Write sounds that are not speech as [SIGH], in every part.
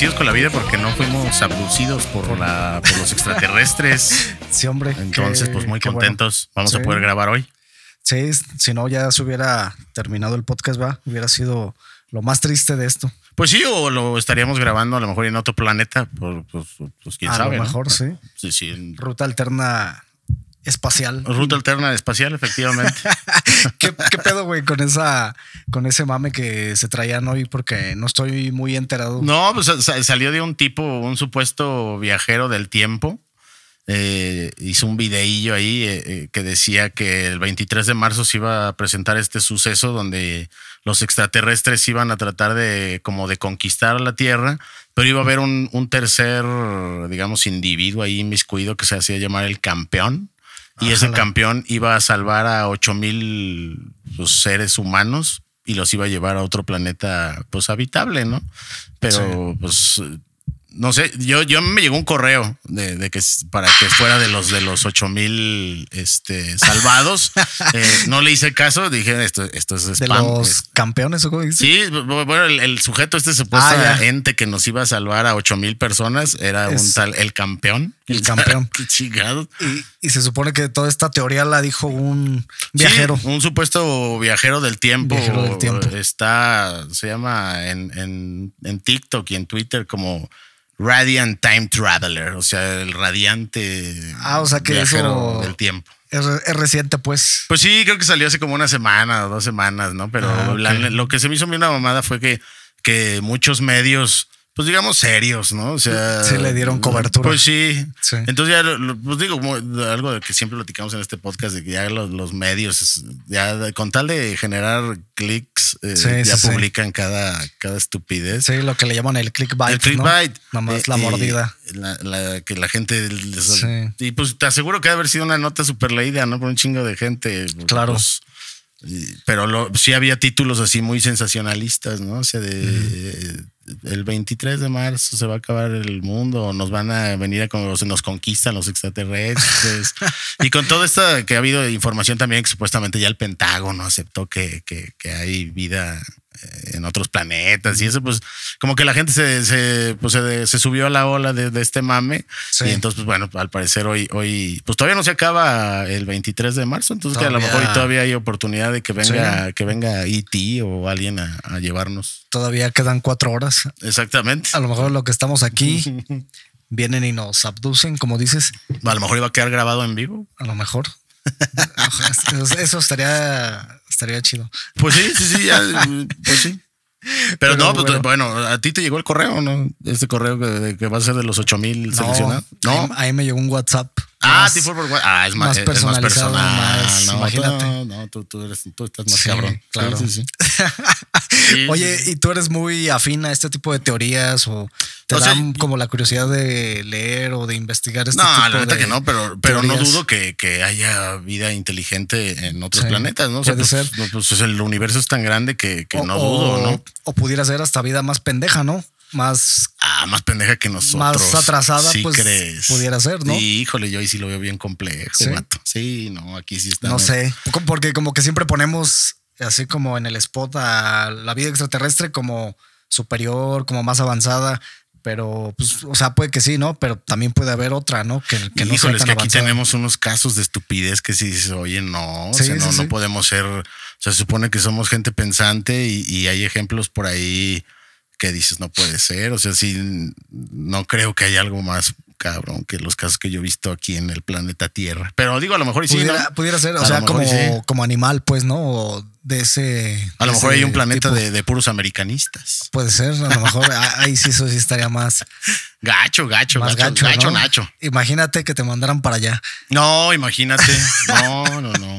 agradecidos con la vida porque no fuimos abducidos por, la, por los extraterrestres. [LAUGHS] Sí, hombre. Entonces, pues muy contentos. Vamos a poder grabar hoy. Sí, si no, ya se hubiera terminado el podcast, va. Hubiera sido lo más triste de esto. Pues sí, o lo estaríamos grabando a lo mejor en otro planeta, pues, pues, pues quién sabe. A lo mejor sí. Sí, sí. Ruta alterna espacial. Ruta alterna espacial, efectivamente. [LAUGHS] ¿Qué, pedo, güey, con esa, con ese mame que se traían hoy? Porque no estoy muy enterado. No, pues salió de un tipo, un supuesto viajero del tiempo. Eh, hizo un videillo ahí eh, eh, que decía que el 23 de marzo se iba a presentar este suceso donde los extraterrestres iban a tratar de como de conquistar la Tierra, pero iba a haber un, un tercer, digamos, individuo ahí inmiscuido que se hacía llamar el campeón y ese campeón iba a salvar a 8000 mil pues, seres humanos y los iba a llevar a otro planeta pues habitable, ¿no? Pero pues no sé, yo, yo me llegó un correo de, que para que fuera de los de los ocho mil este, salvados. [LAUGHS] Eh, no le hice caso, dije esto, esto es spam. ¿De los campeones o cómo Sí, bueno, el, sujeto, este supuesto ah, ente que nos iba a salvar a ocho mil personas, era un tal el campeón. El [LAUGHS] campeón. [LAUGHS] Qué chingado. Y, se supone que toda esta teoría la dijo un viajero. un supuesto viajero del tiempo. Viajero del tiempo. Está, se llama en, en, en TikTok y en Twitter como Radiant Time Traveler, o sea, el radiante ah, o sea que eso del tiempo. Es, reciente, pues. Pues sí, creo que salió hace como una semana o dos semanas, ¿no? Pero ah, lo que se me hizo bien una mamada fue que, que muchos medios pues digamos serios, ¿no? O sea, sí le dieron cobertura. Pues sí. Entonces ya, pues digo, algo de que siempre platicamos en este podcast, de que ya los, medios, ya con tal de generar clics, eh, ya publican cada, cada estupidez. Sí, lo que le llaman el clickbait. El clickbait. ¿no? Nomás la mordida. La, que la gente... Y pues te aseguro que debe haber sido una nota súper leída, ¿no? Por un chingo de gente. Claro. Pues, pero sí había títulos así muy sensacionalistas, ¿no? O sea, de el 23 de marzo se va a acabar el mundo, nos van a venir a como se nos conquistan los extraterrestres. [LAUGHS] y con todo esto que ha habido información también que supuestamente ya el Pentágono aceptó que, que, que hay vida en otros planetas y eso, pues como que la gente se, se, pues, se, subió a la ola de, este mame. Y entonces, pues bueno, al parecer hoy, hoy, pues todavía no se acaba el 23 de marzo, entonces que a lo mejor todavía hay oportunidad de que venga, que venga E.T. o alguien a, llevarnos. Todavía quedan cuatro horas. Exactamente. A lo mejor lo que estamos aquí [LAUGHS] vienen y nos abducen, como dices. A lo mejor iba a quedar grabado en vivo. A lo mejor. [LAUGHS] Eso estaría estaría chido. Pues sí, sí, sí, ya, [LAUGHS] pues sí. Pero, no, pues, bueno. a ti te llegó el correo, ¿no? Este correo que, va a ser de los 8000 seleccionados. No, ahí, me llegó un WhatsApp. Ah, sí fue por WhatsApp. Ah, es más, personalizado, Más, no, imagínate. no, tú, tú, eres, tú estás más cabrón. Claro. Sí, sí, [LAUGHS] Oye, ¿y tú eres muy afín a este tipo de teorías o te dan como la curiosidad de leer o de investigar este no, tipo la neta que no, pero, pero no dudo que, que, haya vida inteligente en otros planetas, ¿no? puede pues, ser. Pues, el universo es tan grande que, que no dudo, ¿no? O pudiera ser hasta vida más pendeja, ¿no? Más. Ah, más pendeja que nosotros. Más atrasada, pues. Crees. Pudiera ser, ¿no? Sí, híjole, yo ahí sí lo veo bien complejo, ¿Sí? Sí, no, aquí sí está. No sé. Porque como que siempre ponemos así como en el spot a la vida extraterrestre como superior, como más avanzada. Pero, pues, o sea, puede que sí, ¿no? Pero también puede haber otra, ¿no? Que, que no Híjole, es que aquí tenemos unos casos de estupidez que si dices, oye, no, o sea, no, no podemos ser. O sea, se supone que somos gente pensante y, y hay ejemplos por ahí que dices, no puede ser. O sea, sí, no creo que haya algo más cabrón que los casos que yo he visto aquí en el planeta Tierra. Pero digo, a lo mejor sí. Pudiera, ser, o sea, como, como animal, pues, ¿no? O de ese. A lo mejor hay un planeta de, puros americanistas. Puede ser, a lo mejor ahí sí, eso sí estaría más. [LAUGHS] Gacho, gacho, más gacho, gacho, Nacho. Imagínate que te mandaran para allá. No, imagínate. No, no, no.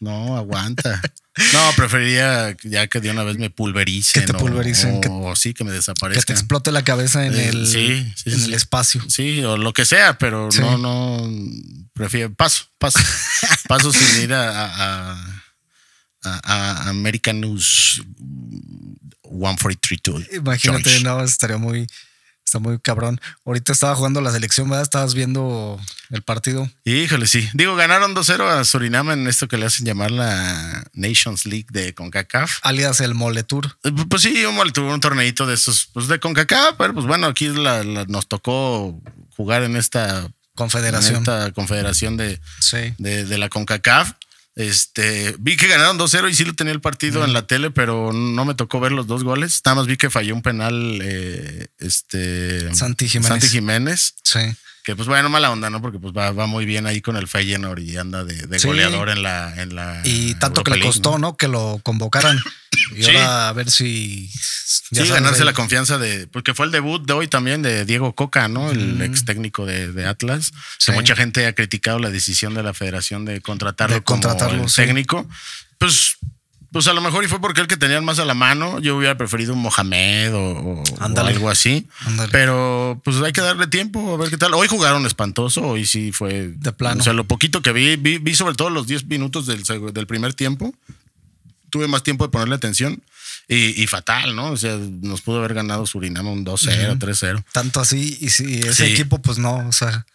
No, aguanta. No, preferiría ya que de una vez me pulvericen. Que te pulvericen. O, sí, que me desaparezca. Que te explote la cabeza en, eh, el, en el espacio. Sí, o lo que sea, pero no, no. Prefiero. Paso, paso. [LAUGHS] paso sin ir a, a, American News 1432. Imagínate, no, estaría muy. Está muy cabrón. Ahorita estaba jugando la selección, ¿verdad? Estabas viendo el partido. Híjole, sí. Digo, ganaron 2-0 a Surinam en esto que le hacen llamar la Nations League de CONCACAF. Alias el Mole Tour. Eh, Pues sí, un, Mole Tour, un torneito de estos, pues de CONCACAF, pero pues bueno, aquí la- la- nos tocó jugar en esta, Confederación. en esta confederación de, Sí. de, de la CONCACAF. Este, vi que ganaron 2-0 y sí lo tenía el partido en la tele, pero no me tocó ver los dos goles. Nada más vi que falló un penal eh, este Santi Jiménez. Santi Jiménez, Sí. Que pues bueno, mala onda, ¿no? Porque pues va, va muy bien ahí con el Feyenoord y anda de, de Sí. goleador en la en la Y tanto que le League, costó, ¿no? Que lo convocaran. [LAUGHS] Y Sí. ahora a ver si. ya Sí, ganarse la confianza de. Porque fue el debut de hoy también de Diego Coca, ¿no? El ex técnico de, de Atlas. Que mucha gente ha criticado la decisión de la federación de contratarlo, De contratarlo, como el técnico. Pues. Pues a lo mejor y fue porque el que tenían más a la mano. Yo hubiera preferido un Mohamed o, algo así. Ándale. Pero pues hay que darle tiempo a ver qué tal. Hoy jugaron espantoso, hoy sí fue. De plano. O sea, lo poquito que vi, vi, vi sobre todo los 10 minutos del, del primer tiempo. Tuve más tiempo de ponerle atención. Y, y fatal, ¿no? O sea, nos pudo haber ganado Surinam un 2-0, 3-0. Tanto así. Y si ese Sí. equipo, pues no. O sea.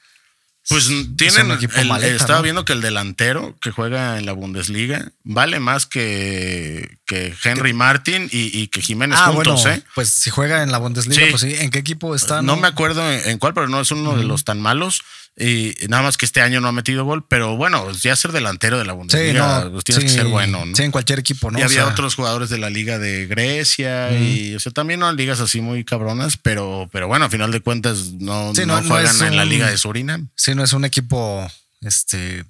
Pues Es tienen. el- maleta, estaba ¿no? viendo que el delantero que juega en la Bundesliga vale más que, que Henry Martin y, y que Jiménez ah, juntos, bueno. ¿eh? Pues si juega en la Bundesliga, Sí. pues sí. ¿En qué equipo está? No me acuerdo en, en cuál, pero no es uno de los tan malos. Y nada más que este año no ha metido gol. Pero bueno, ya ser delantero de la Sí, Bundesliga, no. pues tienes sí, que ser bueno, ¿no? Sí, en cualquier equipo, ¿no? y O había sea, otros jugadores de la liga de Grecia y o sea también no ligas así muy cabronas pero pero bueno a final de cuentas no, Sí, no, juegan en la liga de Surinam Sí, no es un equipo. Este.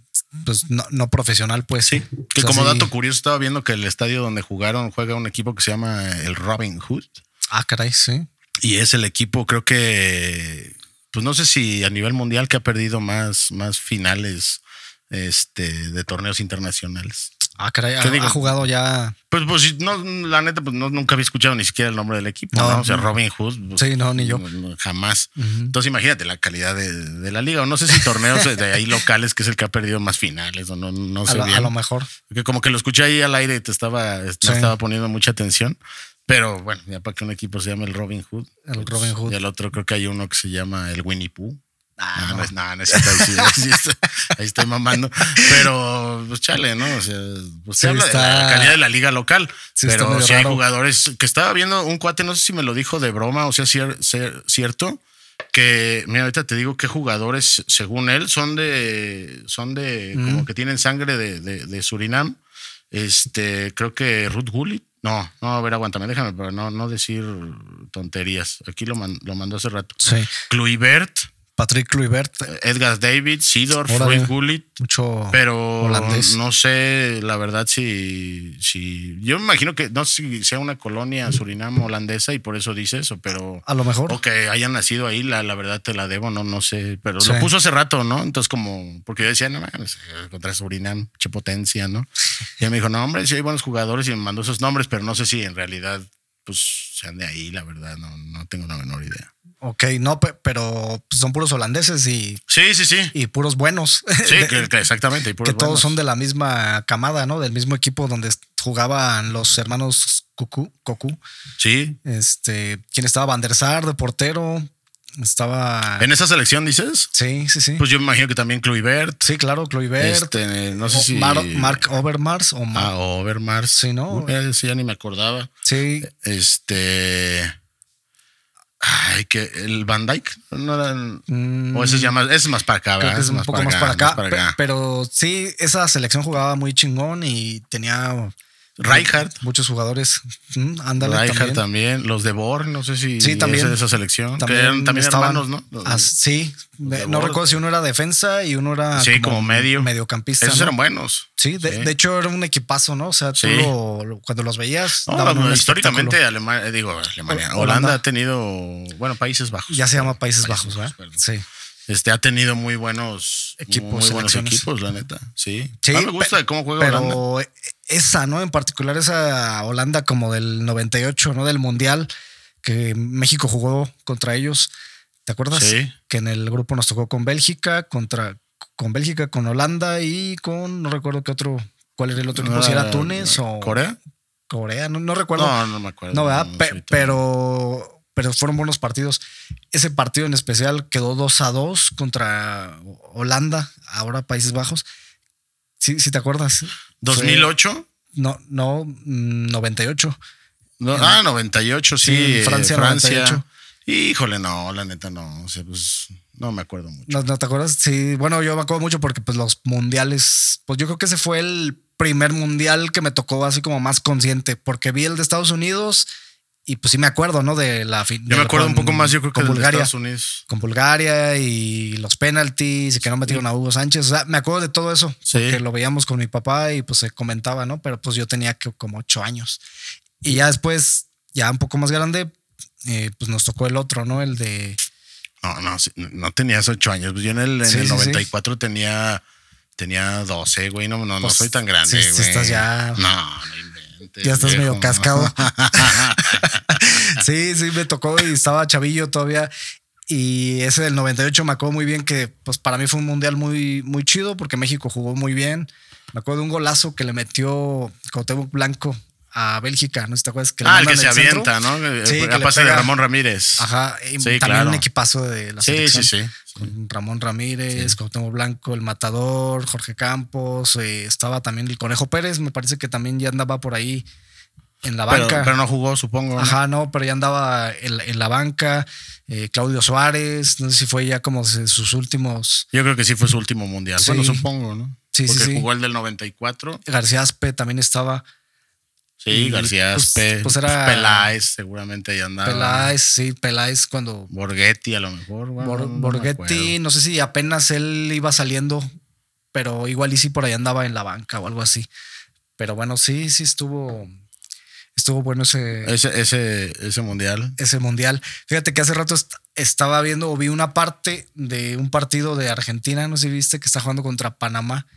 Pues no, no profesional, pues. sí que O sea, como sí. dato curioso estaba viendo que el estadio donde jugaron juega un equipo que se llama el Robin Hood Ah, caray, sí. y es el equipo creo que pues no sé si a nivel mundial que ha perdido más más finales este de torneos internacionales Ah, caray. ¿Qué Ha, digo? ha jugado ya. pues pues no la neta pues no, nunca había escuchado ni siquiera el nombre del equipo No, ¿no? o sea. Robin Hood pues, Sí, no, ni yo. jamás. Entonces imagínate la calidad de, de la liga. O no sé si torneos de ahí locales, que es el que ha perdido más finales, o no, no A sé lo, bien. a lo mejor. Porque como que lo escuché ahí al aire y te estaba, no Sí. estaba poniendo mucha atención. Pero bueno, ya para que un equipo se llame el Robin Hood. El pues, Robin Hood. Y el otro creo que hay uno que se llama el Winnie Pooh. Ah, no, no. no es nada, no es ahí, estoy, ahí estoy mamando. Pero, pues chale, ¿no? O sea, pues se Sí, habla de la calidad de la liga local. Sí, pero si hay raro. jugadores que estaba viendo un cuate, no sé si me lo dijo de broma o sea, cier- cier- cierto, que, mira, ahorita te digo qué jugadores, según él, son de, son de, Mm. como que tienen sangre de, de- de Surinam. Este, creo que Ruth Gullit. No, no, a ver, aguántame, déjame, para no, no decir tonterías. Aquí lo, man- lo mandó hace rato. Sí. Kluivert, Patrick Kluivert, Edgar David, Sidor, Órale. Ruth Gullit. mucho Pero holandés. no sé, la verdad, si, si. Yo me imagino que no sé si sea una colonia Surinam holandesa y por eso dice eso, pero. A lo mejor. O que hayan nacido ahí, la, la verdad te la debo, no, no sé. Pero Sí. lo puso hace rato, ¿no? Entonces, como. Porque yo decía, no contra Surinam, che potencia, ¿no? Y él me dijo, no, hombre, sí hay buenos jugadores y me mandó esos nombres, pero no sé si en realidad, pues, sean de ahí, la verdad, no, no tengo la menor idea. Ok, no, pe- pero son puros holandeses y, Sí, sí, sí. y puros buenos. Sí, [LAUGHS] que, que exactamente. y que puros todos buenos. son de la misma camada, ¿no? Del mismo equipo donde jugaban los hermanos Cucú, Cocu. Sí. Este, quien estaba Van der Sar de portero. Estaba. ¿En esa selección dices? Sí, sí, sí. Pues yo me imagino que también Kluivert. sí, claro, Kluivert. Este, no sé o si. Mar- Mark Overmars o Mar- Ah, Overmars. Sí, ¿no? Sí, ya ni me acordaba. Sí, Este. Ay, que el Van Dyke. No eran- Mm, O ese es ya más, ese es más para acá, creo ¿verdad? que es un poco más para acá. más Pero sí, esa selección jugaba muy chingón y tenía Rijkaard. muchos jugadores. Mm, ándale, Rijkaard también. también. Los de Borg, no sé si Sí, también. es de esa selección. que eran también estaban- hermanos, ¿no? Sí, no recuerdo si uno era defensa y uno era Sí, como medio. mediocampista. Esos ¿no? eran buenos. Sí, de, Sí. de hecho era un equipazo, ¿no? O sea, tú Sí. lo- cuando los veías, No, históricamente. Alemania, digo, Alemania, Holanda. Holanda ha tenido, bueno, Países Bajos. Ya se llama Países, Bajos, ¿verdad? Sí. Este ha tenido muy buenos Equipos, muy buenos equipos, la neta. Sí. Sí, Ah, me gusta cómo juega Holanda. Esa, ¿no? En particular esa Holanda como del 98, ¿no? Del Mundial, que México jugó contra ellos. ¿Te acuerdas? Sí. Que en el grupo nos tocó con Bélgica, contra con Bélgica, con Holanda y con, no recuerdo qué otro, cuál era el otro equipo, si era Túnez o Corea. Corea, no, no recuerdo. No, no me acuerdo. No, ¿verdad? Pe- pero pero fueron buenos partidos. Ese partido en especial quedó 2 a 2 contra Holanda, ahora Países Bajos. Sí, sí te acuerdas. ¿2008? no, no, 98. No, ah, 98, sí. Sí, en Francia, Francia. 98. Híjole, no, la neta no. O sea, pues no me acuerdo mucho. ¿No, no te acuerdas? Sí, bueno, yo me acuerdo mucho porque pues los mundiales, pues yo creo que ese fue el primer mundial que me tocó así como más consciente, porque vi el de Estados Unidos y pues sí me acuerdo, ¿no? De la fin. Yo me acuerdo un poco más, yo creo que con de Bulgaria. Estados Unidos. Con Bulgaria y los penaltis y que no metieron a Hugo Sánchez. O sea, me acuerdo de todo eso, Sí. porque lo veíamos con mi papá y pues se comentaba, ¿no? Pero pues yo tenía que como ocho años. Y ya después, ya un poco más grande, eh, pues nos tocó el otro, ¿no? El de No, no, sí, no tenías ocho años. Pues yo en el, en Sí, el sí, sí. 94 tenía, tenía 12, güey. No, no, no Pues, soy tan grande, sí, sí güey. estás ya- No, no Ya estás medio cascado. [LAUGHS] sí, sí, me tocó y estaba chavillo todavía. Y ese del 98 me acuerdo muy bien que pues para mí fue un mundial muy, muy chido porque México jugó muy bien. Me acuerdo de un golazo que le metió Cuauhtémoc Blanco a Bélgica, ¿no? ¿Te acuerdas? Que ah, el que se centro. avienta, ¿no? Sí, a pase de. Ramón Ramírez. Ajá, y Sí, también claro. un equipazo de la Sí, selección. sí, sí. Con Ramón Ramírez, Cuauhtémoc Blanco, el Matador, Jorge Campos, eh, estaba también el Conejo Pérez, me parece que también ya andaba por ahí en la banca. pero no jugó, supongo. ¿no? Ajá, no, pero ya andaba en, en la banca. eh, Claudio Suárez, no sé si fue ya como sus últimos. Yo creo que sí fue su último mundial. Sí. Bueno, supongo, ¿no? Sí, sí, Porque sí. jugó el del 94. García Aspe también estaba. Sí, García pues, Aspe. pues era- Peláez, seguramente ahí andaba. Peláez, sí, Peláez cuando. Borghetti, a lo mejor. bueno, Bor- no me Borghetti, no sé si apenas él iba saliendo, pero igual y sí por ahí andaba en la banca o algo así. Pero bueno, sí, sí estuvo. Estuvo bueno ese. Ese, ese, ese mundial. ese mundial. Fíjate que hace rato est- estaba viendo o vi una parte de un partido de Argentina, no sé si viste, que está jugando contra Panamá.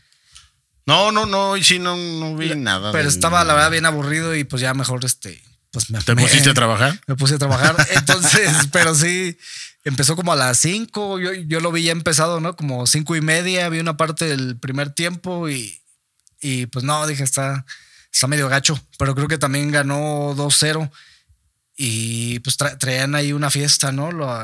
No, no, no, y sí, no, no vi nada. Pero estaba la verdad bien aburrido y pues ya mejor este, pues me ¿Te me- pusiste a [LAUGHS] trabajar? Me puse a trabajar. Entonces, [LAUGHS] pero sí, empezó como a las 5. Yo, yo lo vi ya empezado, ¿no? Como cinco y media. Vi una parte del primer tiempo y, y pues no, dije, está, está medio gacho. Pero creo que también ganó 2-0. Y pues tra- traían ahí una fiesta, ¿no? Lo-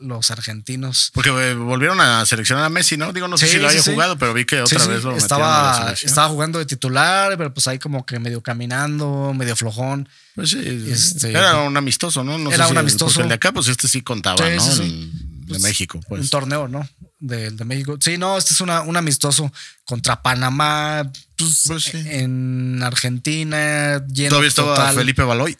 los argentinos. Porque eh, volvieron a seleccionar a Messi, ¿no? Digo, no sé Sí, si lo sí, haya sí. jugado, pero vi que otra vez lo metieron a la estaba, estaba jugando de titular, pero pues ahí como que medio caminando, medio flojón. Pues sí, Este- era un amistoso, ¿no? no Era sé un si- amistoso. el de acá, pues este sí contaba, ¿no? El de Pues, México, pues. un torneo, ¿no? Del de México. Sí, no, este es una, un amistoso contra Panamá, pues, Pues sí. en Argentina, lleno Todavía estaba total. Felipe Baloy.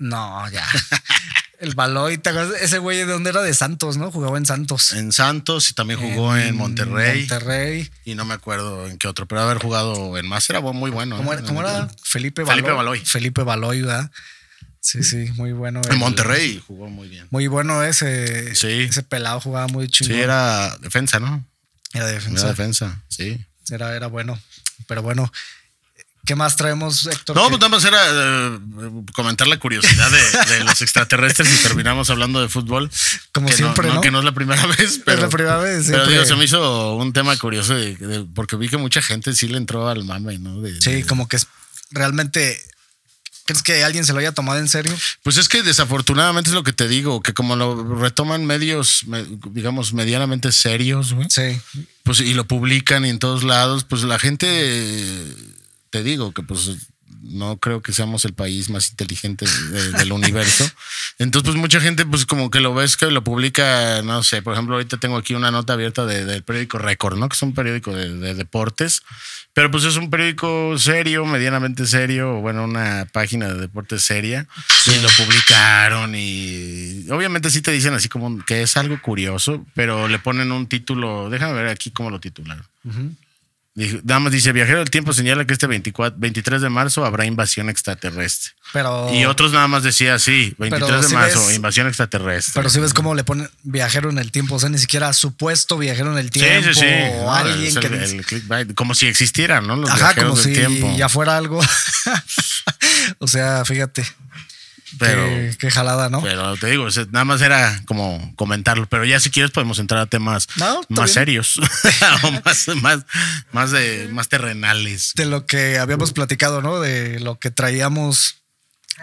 No, ya. [LAUGHS] El Baloy, ¿te acuerdas? Ese güey de dónde era de Santos, ¿no? Jugaba en Santos. En Santos y también jugó en, Monterrey. Monterrey. Y no me acuerdo en qué otro, pero haber jugado en más era muy bueno. ¿Cómo ¿eh? era? cómo era? Felipe Baloy. Felipe Baloy. Felipe Baloy, ¿verdad? Sí, sí, muy bueno. En el- Monterrey jugó muy bien. Muy bueno ese. Sí. Ese pelado jugaba muy chingón. Sí, era defensa, ¿no? Era Era defensa. defensa, sí. Era, era bueno. Pero bueno, ¿qué más traemos, Héctor? No, ¿Qué- pues nada más era eh, comentar la curiosidad de, de los [LAUGHS] extraterrestres y terminamos hablando de fútbol. Como que siempre, ¿no? Que no es la primera vez, pero. la primera vez, Pero siempre. digo, se me hizo un tema curioso de- de- porque vi que mucha gente sí le entró al mame, ¿no? Sí, como que es realmente. ¿Crees que alguien se lo haya tomado en serio? Pues es que desafortunadamente es lo que te digo, que como lo retoman medios, me- digamos, medianamente serios, güey, Sí. pues y lo publican en todos lados, pues la gente, te digo que pues no creo que seamos el país más inteligente de- del universo. [LAUGHS] Entonces, pues mucha gente, pues como que lo ves que lo publica, no sé, por ejemplo, ahorita tengo aquí una nota abierta de- del periódico Record, ¿no? Que es un periódico de, de deportes, pero pues es un periódico serio, medianamente serio, o bueno, una página de deportes seria, y lo publicaron y obviamente sí te dicen así como que es algo curioso, pero le ponen un título, déjame ver aquí cómo lo titularon. Nada más dice, viajero del tiempo señala que este 24, 23 de marzo habrá invasión extraterrestre. Pero. Y otros nada más decía así, 23 de si marzo, ves- invasión extraterrestre. Pero si ves cómo le ponen viajero en el tiempo, o sea, ni siquiera supuesto viajero en el Sí, tiempo. sí, sí. O No, alguien el- que. el clickbait, como si existieran, ¿no? Los Ajá, viajeros como del si tiempo. ya fuera algo. [LAUGHS] o sea, fíjate. Pero, qué, qué jalada, ¿no? pero te digo, nada más era como comentarlo. Pero ya si quieres podemos entrar a temas No, más serios. [LAUGHS] o [LAUGHS] más, más, más, de, más terrenales. de lo que habíamos platicado, ¿no? De lo que traíamos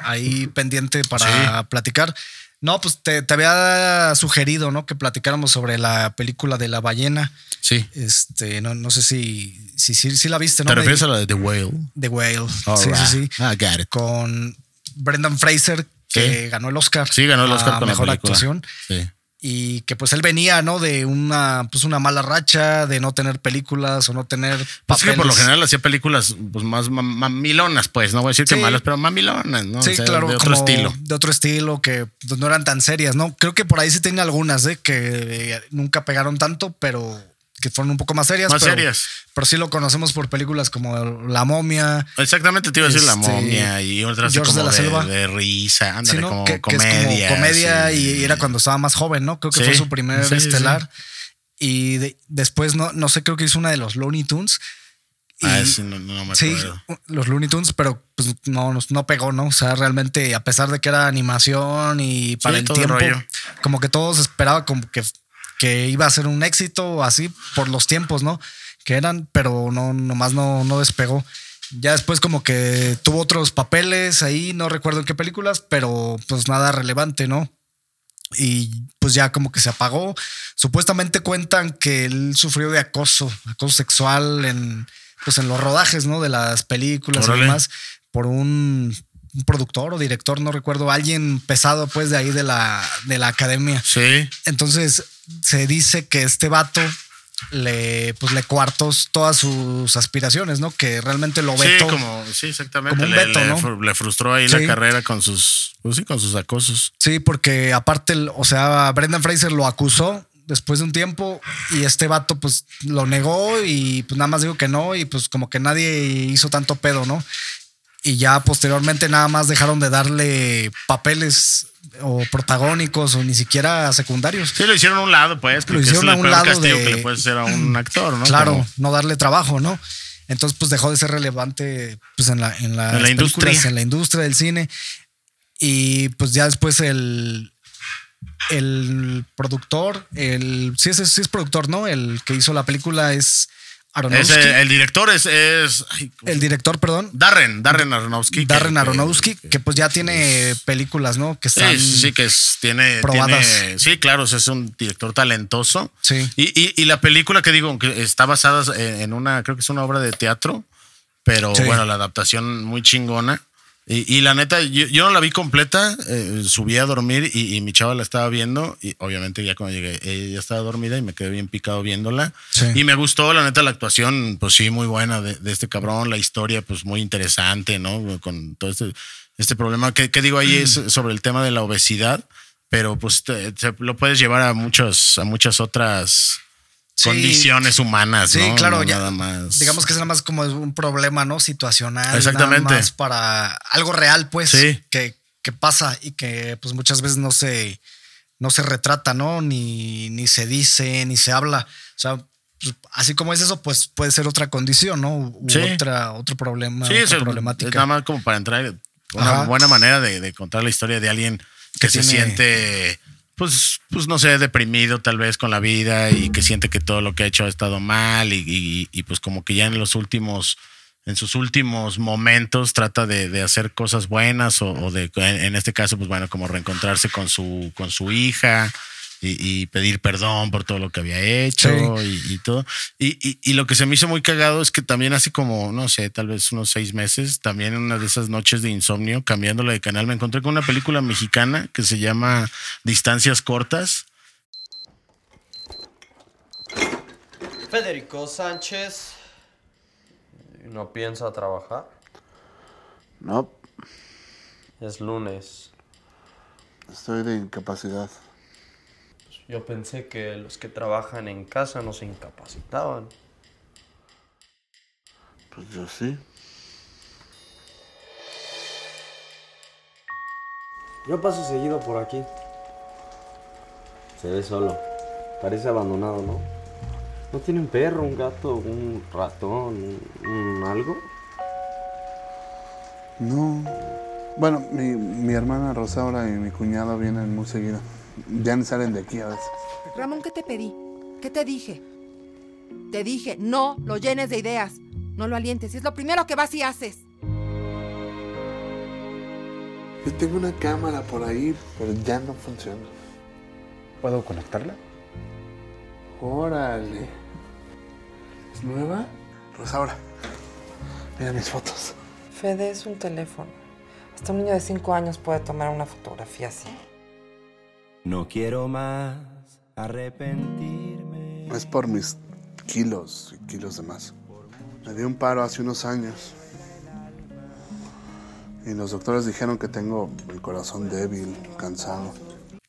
ahí pendiente para Sí. platicar. No, pues te, te había sugerido, ¿no? Que platicáramos sobre la película de la ballena. Sí. Este, no, no sé si, si, si, si la viste, ¿no? ¿Te refieres a la de The Whale? The Whale. All sí, right. sí, sí. I got it. Con Brendan Fraser, que Sí. ganó el Oscar. Sí, ganó el Oscar a con la mejor actuación. Sí. Y que pues él venía, ¿no? De una, pues una mala racha, de no tener películas o no tener Pues que por lo general hacía películas pues más mam- mamilonas, pues, no voy a decir que malas, pero mamilonas, ¿no? Sí, O sea, claro, de otro como estilo. De otro estilo, que no eran tan serias, ¿no? Creo que por ahí sí tenía algunas, ¿eh? Que eh, nunca pegaron tanto, pero que fueron un poco más serias. Más pero, serias. Pero sí lo conocemos por películas como La Momia. Exactamente, te iba a decir la Este, momia y otras George como de la de, Selva. de risa, Sí, ándale, ¿no? como que, que es como comedia sí. y era cuando estaba más joven, ¿no? Creo que Sí, fue su primer sí, sí, estelar. Y de- después, no, no sé, creo que hizo una de los Looney Tunes. Y, Ah, sí, no, no me Sí, los Looney Tunes, pero pues no, no, pegó, ¿no? O sea, realmente, a pesar de que era animación y para el tiempo, rollo. como que todos esperaban como que, que iba a ser un éxito así por los tiempos, ¿no? Que eran, pero no, nomás no, no despegó. Ya después como que tuvo otros papeles ahí, no recuerdo en qué películas, pero pues nada relevante, ¿no? Y pues ya como que se apagó. Supuestamente cuentan que él sufrió de acoso, acoso sexual en, pues en los rodajes, ¿no? De las películas Órale. y demás, por un, un productor o director, no recuerdo, alguien pesado pues de ahí de la, de la academia. Sí, Entonces se dice que este vato le, pues le coartó todas sus aspiraciones, ¿no? Que realmente lo sí, vetó. como, sí, exactamente. como un le, veto, le ¿no? le frustró ahí Sí. la carrera con sus, pues sí, con sus acosos. Sí, porque aparte, o sea, Brendan Fraser lo acusó después de un tiempo y este vato pues lo negó y pues nada más dijo que no y pues como que nadie hizo tanto pedo, ¿no? Y ya posteriormente nada más dejaron de darle papeles o protagónicos o ni siquiera secundarios. Sí, lo hicieron a un lado, pues. Lo es hicieron a un lado de- que le puedes hacer a un actor, ¿no? claro, Como- no darle trabajo, ¿no? Entonces, pues dejó de ser relevante pues, en la, en las En la industria. en la industria del cine. Y pues ya después el, el productor, el sí es, sí es productor, ¿no? El que hizo la película es Aronofsky. Ese- el director es, es ay, ¿cómo el director, perdón. Darren, Darren Aronofsky. Darren que- Aronofsky, que, pues ya tiene películas, ¿no? Que Sí, están. sí, sí, que es- tiene, probadas. tiene- Sí, claro, es un director talentoso. Sí. Y, y- y la película que digo, que está basada en, en una, creo que es una obra de teatro, pero Sí. bueno, la adaptación muy chingona. Y, y la neta, yo, yo no la vi completa, eh, subí a dormir y, y mi chava la estaba viendo y obviamente ya cuando llegué, ella estaba dormida y me quedé bien picado viéndola. Sí. Y me gustó, la neta, la actuación, pues sí, muy buena de, de este cabrón, la historia, pues muy interesante, ¿no? Con todo este, este problema que, digo ahí es sobre el tema de la obesidad, pero pues te- te lo puedes llevar a muchos, a muchas otras Sí. condiciones humanas, Sí, ¿no? claro, No ya- nada más. Digamos que es nada más como un problema, ¿no? Situacional. Exactamente. Nada más para algo real, pues. Sí. Que, que pasa y que pues muchas veces no se, no se retrata, ¿no? Ni, ni se dice, ni se habla. O sea, pues, así como es eso, pues puede ser otra condición, ¿no? U Sí. otra, otro problema, sí, otra es, es problemática. nada más como para entrar una Ajá. buena manera de, de contar la historia de alguien que, Que se tiene- siente, pues, pues no sé, deprimido tal vez con la vida y que siente que todo lo que ha hecho ha estado mal y, y- y, pues como que ya en los últimos, en sus últimos momentos trata de, de hacer cosas buenas o, o de, en, este caso, pues bueno, como reencontrarse con su, con su hija. Y, y pedir perdón por todo lo que había hecho y, y todo. Y, y- y lo que se me hizo muy cagado es que también hace como, no sé, tal vez unos seis meses, también en una de esas noches de insomnio, cambiándole de canal, me encontré con una película mexicana que se llama Distancias Cortas. Federico Sánchez no piensa trabajar. No, Es lunes. estoy de incapacidad. Yo pensé que los que trabajan en casa no se incapacitaban. Pues yo sí. Yo paso seguido por aquí. Se ve solo. Parece abandonado, ¿no? ¿No tiene un perro, un gato, un ratón, un, un algo? No. Bueno, mi, mi hermana Rosaura y mi cuñado vienen muy seguido. Ya ni salen de aquí a veces. Ramón, ¿qué te pedí? ¿Qué te dije? Te dije, no lo llenes de ideas. No lo alientes. Es lo primero que vas y haces. Yo tengo una cámara por ahí, pero ya no funciona. ¿Puedo conectarla? Órale. ¿Es nueva? Rosaura, mira mis fotos. Fede es un teléfono. Hasta un niño de 5 años puede tomar una fotografía así. No quiero más arrepentirme. Es por mis kilos y kilos de más. Me dio un paro hace unos años. Y los doctores dijeron que tengo el corazón débil, cansado.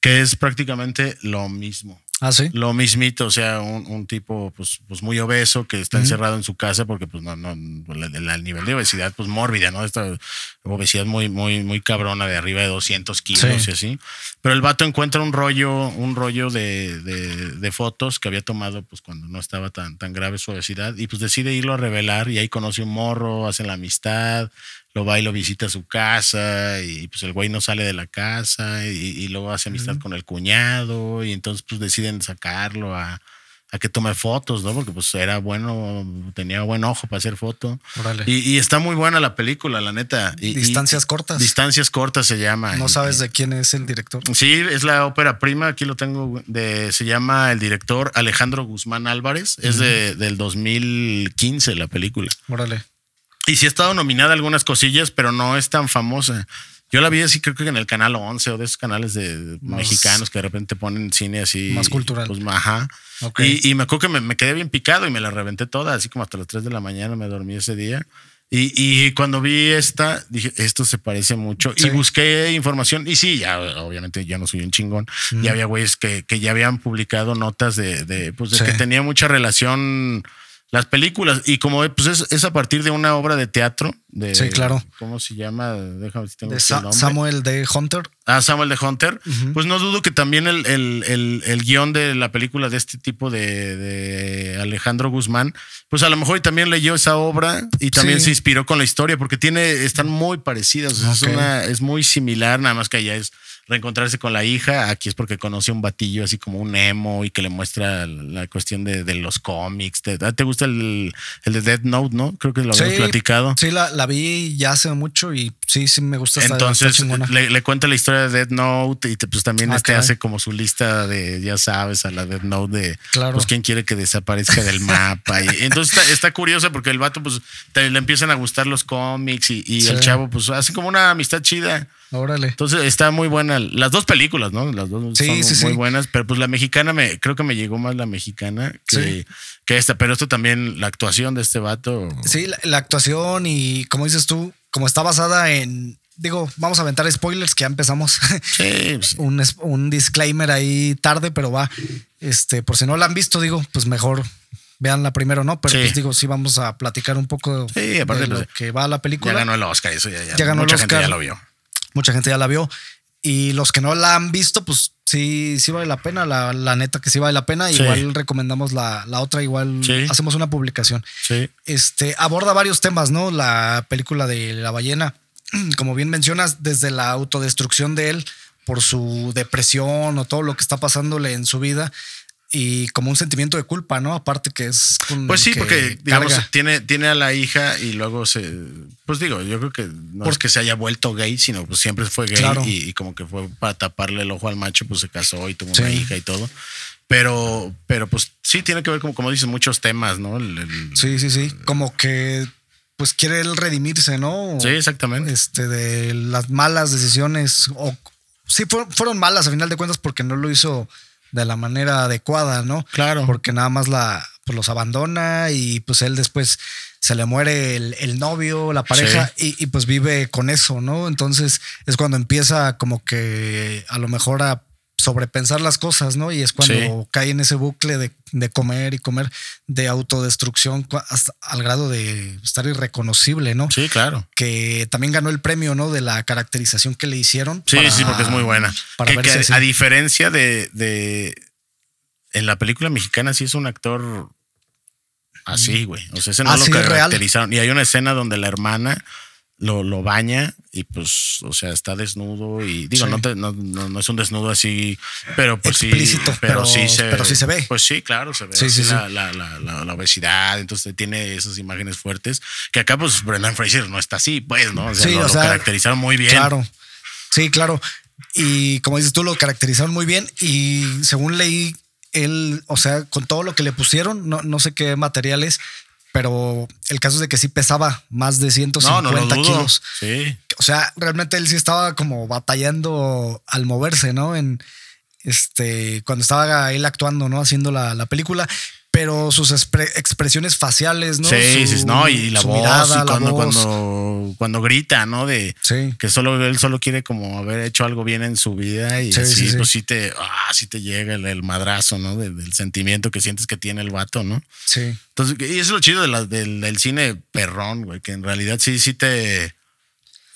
Que es prácticamente lo mismo. Ah, sí. Lo mismito, o sea, un, un tipo pues, pues muy obeso que está encerrado en su casa porque pues no, no, el, el nivel de obesidad pues mórbida, ¿no? Esta obesidad muy, muy, muy cabrona de arriba de 200 kilos Sí. y así. Pero el vato encuentra un rollo, un rollo de, de, de fotos que había tomado pues cuando no estaba tan, tan grave su obesidad y pues decide irlo a revelar y ahí conoce un morro, hacen la amistad, lo va y lo visita a su casa y pues el güey no sale de la casa y, y luego hace amistad con el cuñado y entonces pues deciden sacarlo a, a que tome fotos, ¿no? Porque pues era bueno, tenía buen ojo para hacer foto. Órale. Y, y está muy buena la película, la neta. Y- Distancias cortas. Distancias cortas se llama. No sabes de quién es el director. Sí, es la ópera prima, aquí lo tengo, de, se llama el director Alejandro Guzmán Álvarez, es de, del 2015 la película. Órale. Y sí ha estado nominada a algunas cosillas, pero no es tan famosa. Yo la vi así, creo que en el canal 11 o de esos canales de Más- mexicanos que de repente ponen cine así. Más cultural. Pues, ajá. Ok. Y, y me acuerdo que me, me quedé bien picado y me la reventé toda, así como hasta las 3 de la mañana me dormí ese día. Y, y cuando vi esta, dije, esto se parece mucho. Sí. Y busqué información. Y sí, ya, obviamente ya no soy un chingón. Ya había güeyes que, que ya habían publicado notas de, de, pues, de Sí. que tenía mucha relación las películas. Y como pues es, es a partir de una obra de teatro. De, Sí, claro. ¿Cómo se llama? Déjame si tengo De Sa- nombre. Samuel de Hunter. Ah, Samuel de Hunter. Pues no dudo que también el, el, el, el guion de la película de este tipo de, de Alejandro Guzmán, pues a lo mejor también leyó esa obra y también Sí. se inspiró con la historia, porque tiene, están muy parecidas. es, una, es muy similar, nada más que allá es reencontrarse con la hija. Aquí es porque conoce a un batillo así como un emo y que le muestra la cuestión de, de los cómics. ¿Te, ah, ¿te gusta el, el de Dead Note, no? Creo que lo habíamos platicado. Sí, la, la vi ya hace mucho y sí, sí me gusta. Entonces le, le cuenta la historia de Dead Note y te- pues también Ah, este hace como su lista de, ya sabes, a la Dead Note de Claro. pues quién quiere que desaparezca del [LAUGHS] mapa. Y, entonces está, está curioso porque el vato pues te- le empiezan a gustar los cómics y, y Sí. el chavo pues hace como una amistad chida. Órale. Entonces está muy buena. Las dos películas, ¿no? Las dos Sí, son sí, muy sí. buenas, pero pues la mexicana me creo que me llegó más la mexicana que, que esta. Pero esto también, la actuación de este vato. Sí, la, la actuación y como dices tú, como está basada en. Digo, vamos a aventar spoilers que ya empezamos. [LAUGHS] Sí, pues, un, un disclaimer ahí tarde, pero va. Este, por si no la han visto, digo, pues mejor veanla primero, ¿no? Pero Sí. pues digo, sí vamos a platicar un poco Sí, aparte, de lo pues, que va a la ya película. ganó el Oscar, eso ya, ya, Ya ganó el mucha gente ya lo vio. Mucha gente ya la vio. Y los que no la han visto, pues sí, sí vale la pena. La, la neta que sí vale la pena. Sí. Igual recomendamos la, la otra, igual Sí. hacemos una publicación. Sí. Este aborda varios temas, ¿no? La película de la ballena, [CLEARS THROAT] como bien mencionas, desde la autodestrucción de él por su depresión o todo lo que está pasándole en su vida y como un sentimiento de culpa, ¿no? Aparte que es Pues sí, que porque digamos, tiene, tiene a la hija y luego se. Pues digo, yo creo que no es que se haya vuelto gay, sino pues siempre fue gay Claro. y, y como que fue para taparle el ojo al macho, pues se casó y tuvo Sí. una hija y todo. Pero, pero pues sí tiene que ver, como, como dices, muchos temas, ¿no? El- el- Sí, sí, sí. Como que pues quiere él redimirse, ¿no? Sí, exactamente. Este, de las malas decisiones. O sí, fueron, fueron malas a final de cuentas porque no lo hizo de la manera adecuada, ¿no? Claro. Porque nada más la, pues los abandona y pues él después se le muere el, el novio, la pareja, y, y, pues vive con eso, ¿no? Entonces es cuando empieza como que a lo mejor a sobrepensar las cosas, ¿no? Y es cuando Sí. cae en ese bucle de, de comer y comer, de autodestrucción hasta al grado de estar irreconocible, ¿no? Sí, claro. Que también ganó el premio, ¿no? De la caracterización que le hicieron. Sí, para- sí, porque es muy buena. Para Que- a diferencia de, de. En la película mexicana, sí es un actor así, güey. O sea, ese no Ah, lo sí, real. caracterizaron. Y hay una escena donde la hermana lo, lo baña y pues, o sea, está desnudo y digo, Sí. no, te- no, no, no es un desnudo así, pero pues Explícito, sí, pero, pero- sí se, pero sí se ve. Pues sí, claro, se ve Sí, sí, sí. La, la, la, obesidad, entonces tiene esas imágenes fuertes que acá pues Brendan Fraser no está así, pues, ¿no? O sea, lo, o lo sea, caracterizaron muy bien. Claro. Sí, claro. Y como dices tú, lo caracterizaron muy bien. Y según leí, él, o sea, con todo lo que le pusieron, no, no sé qué materiales, pero el caso es de que sí pesaba más de 150 No, kilos. Sí. O sea, realmente él sí estaba como batallando al moverse, ¿no? En este, cuando estaba él actuando, ¿no? Haciendo la, la película. Pero sus expre- expresiones faciales, ¿no? Sí, Su- sí, no, y la voz, mirada, y la cuando, voz. cuando, cuando grita, ¿no? De Sí. que solo él solo quiere como haber hecho algo bien en su vida y Sí, así, sí, sí. pues sí te, ah, sí te llega el, el madrazo, ¿no? De- del sentimiento que sientes que tiene el vato, ¿no? Sí. Entonces, y eso es lo chido de la- del, del cine perrón, güey, que en realidad sí, sí te.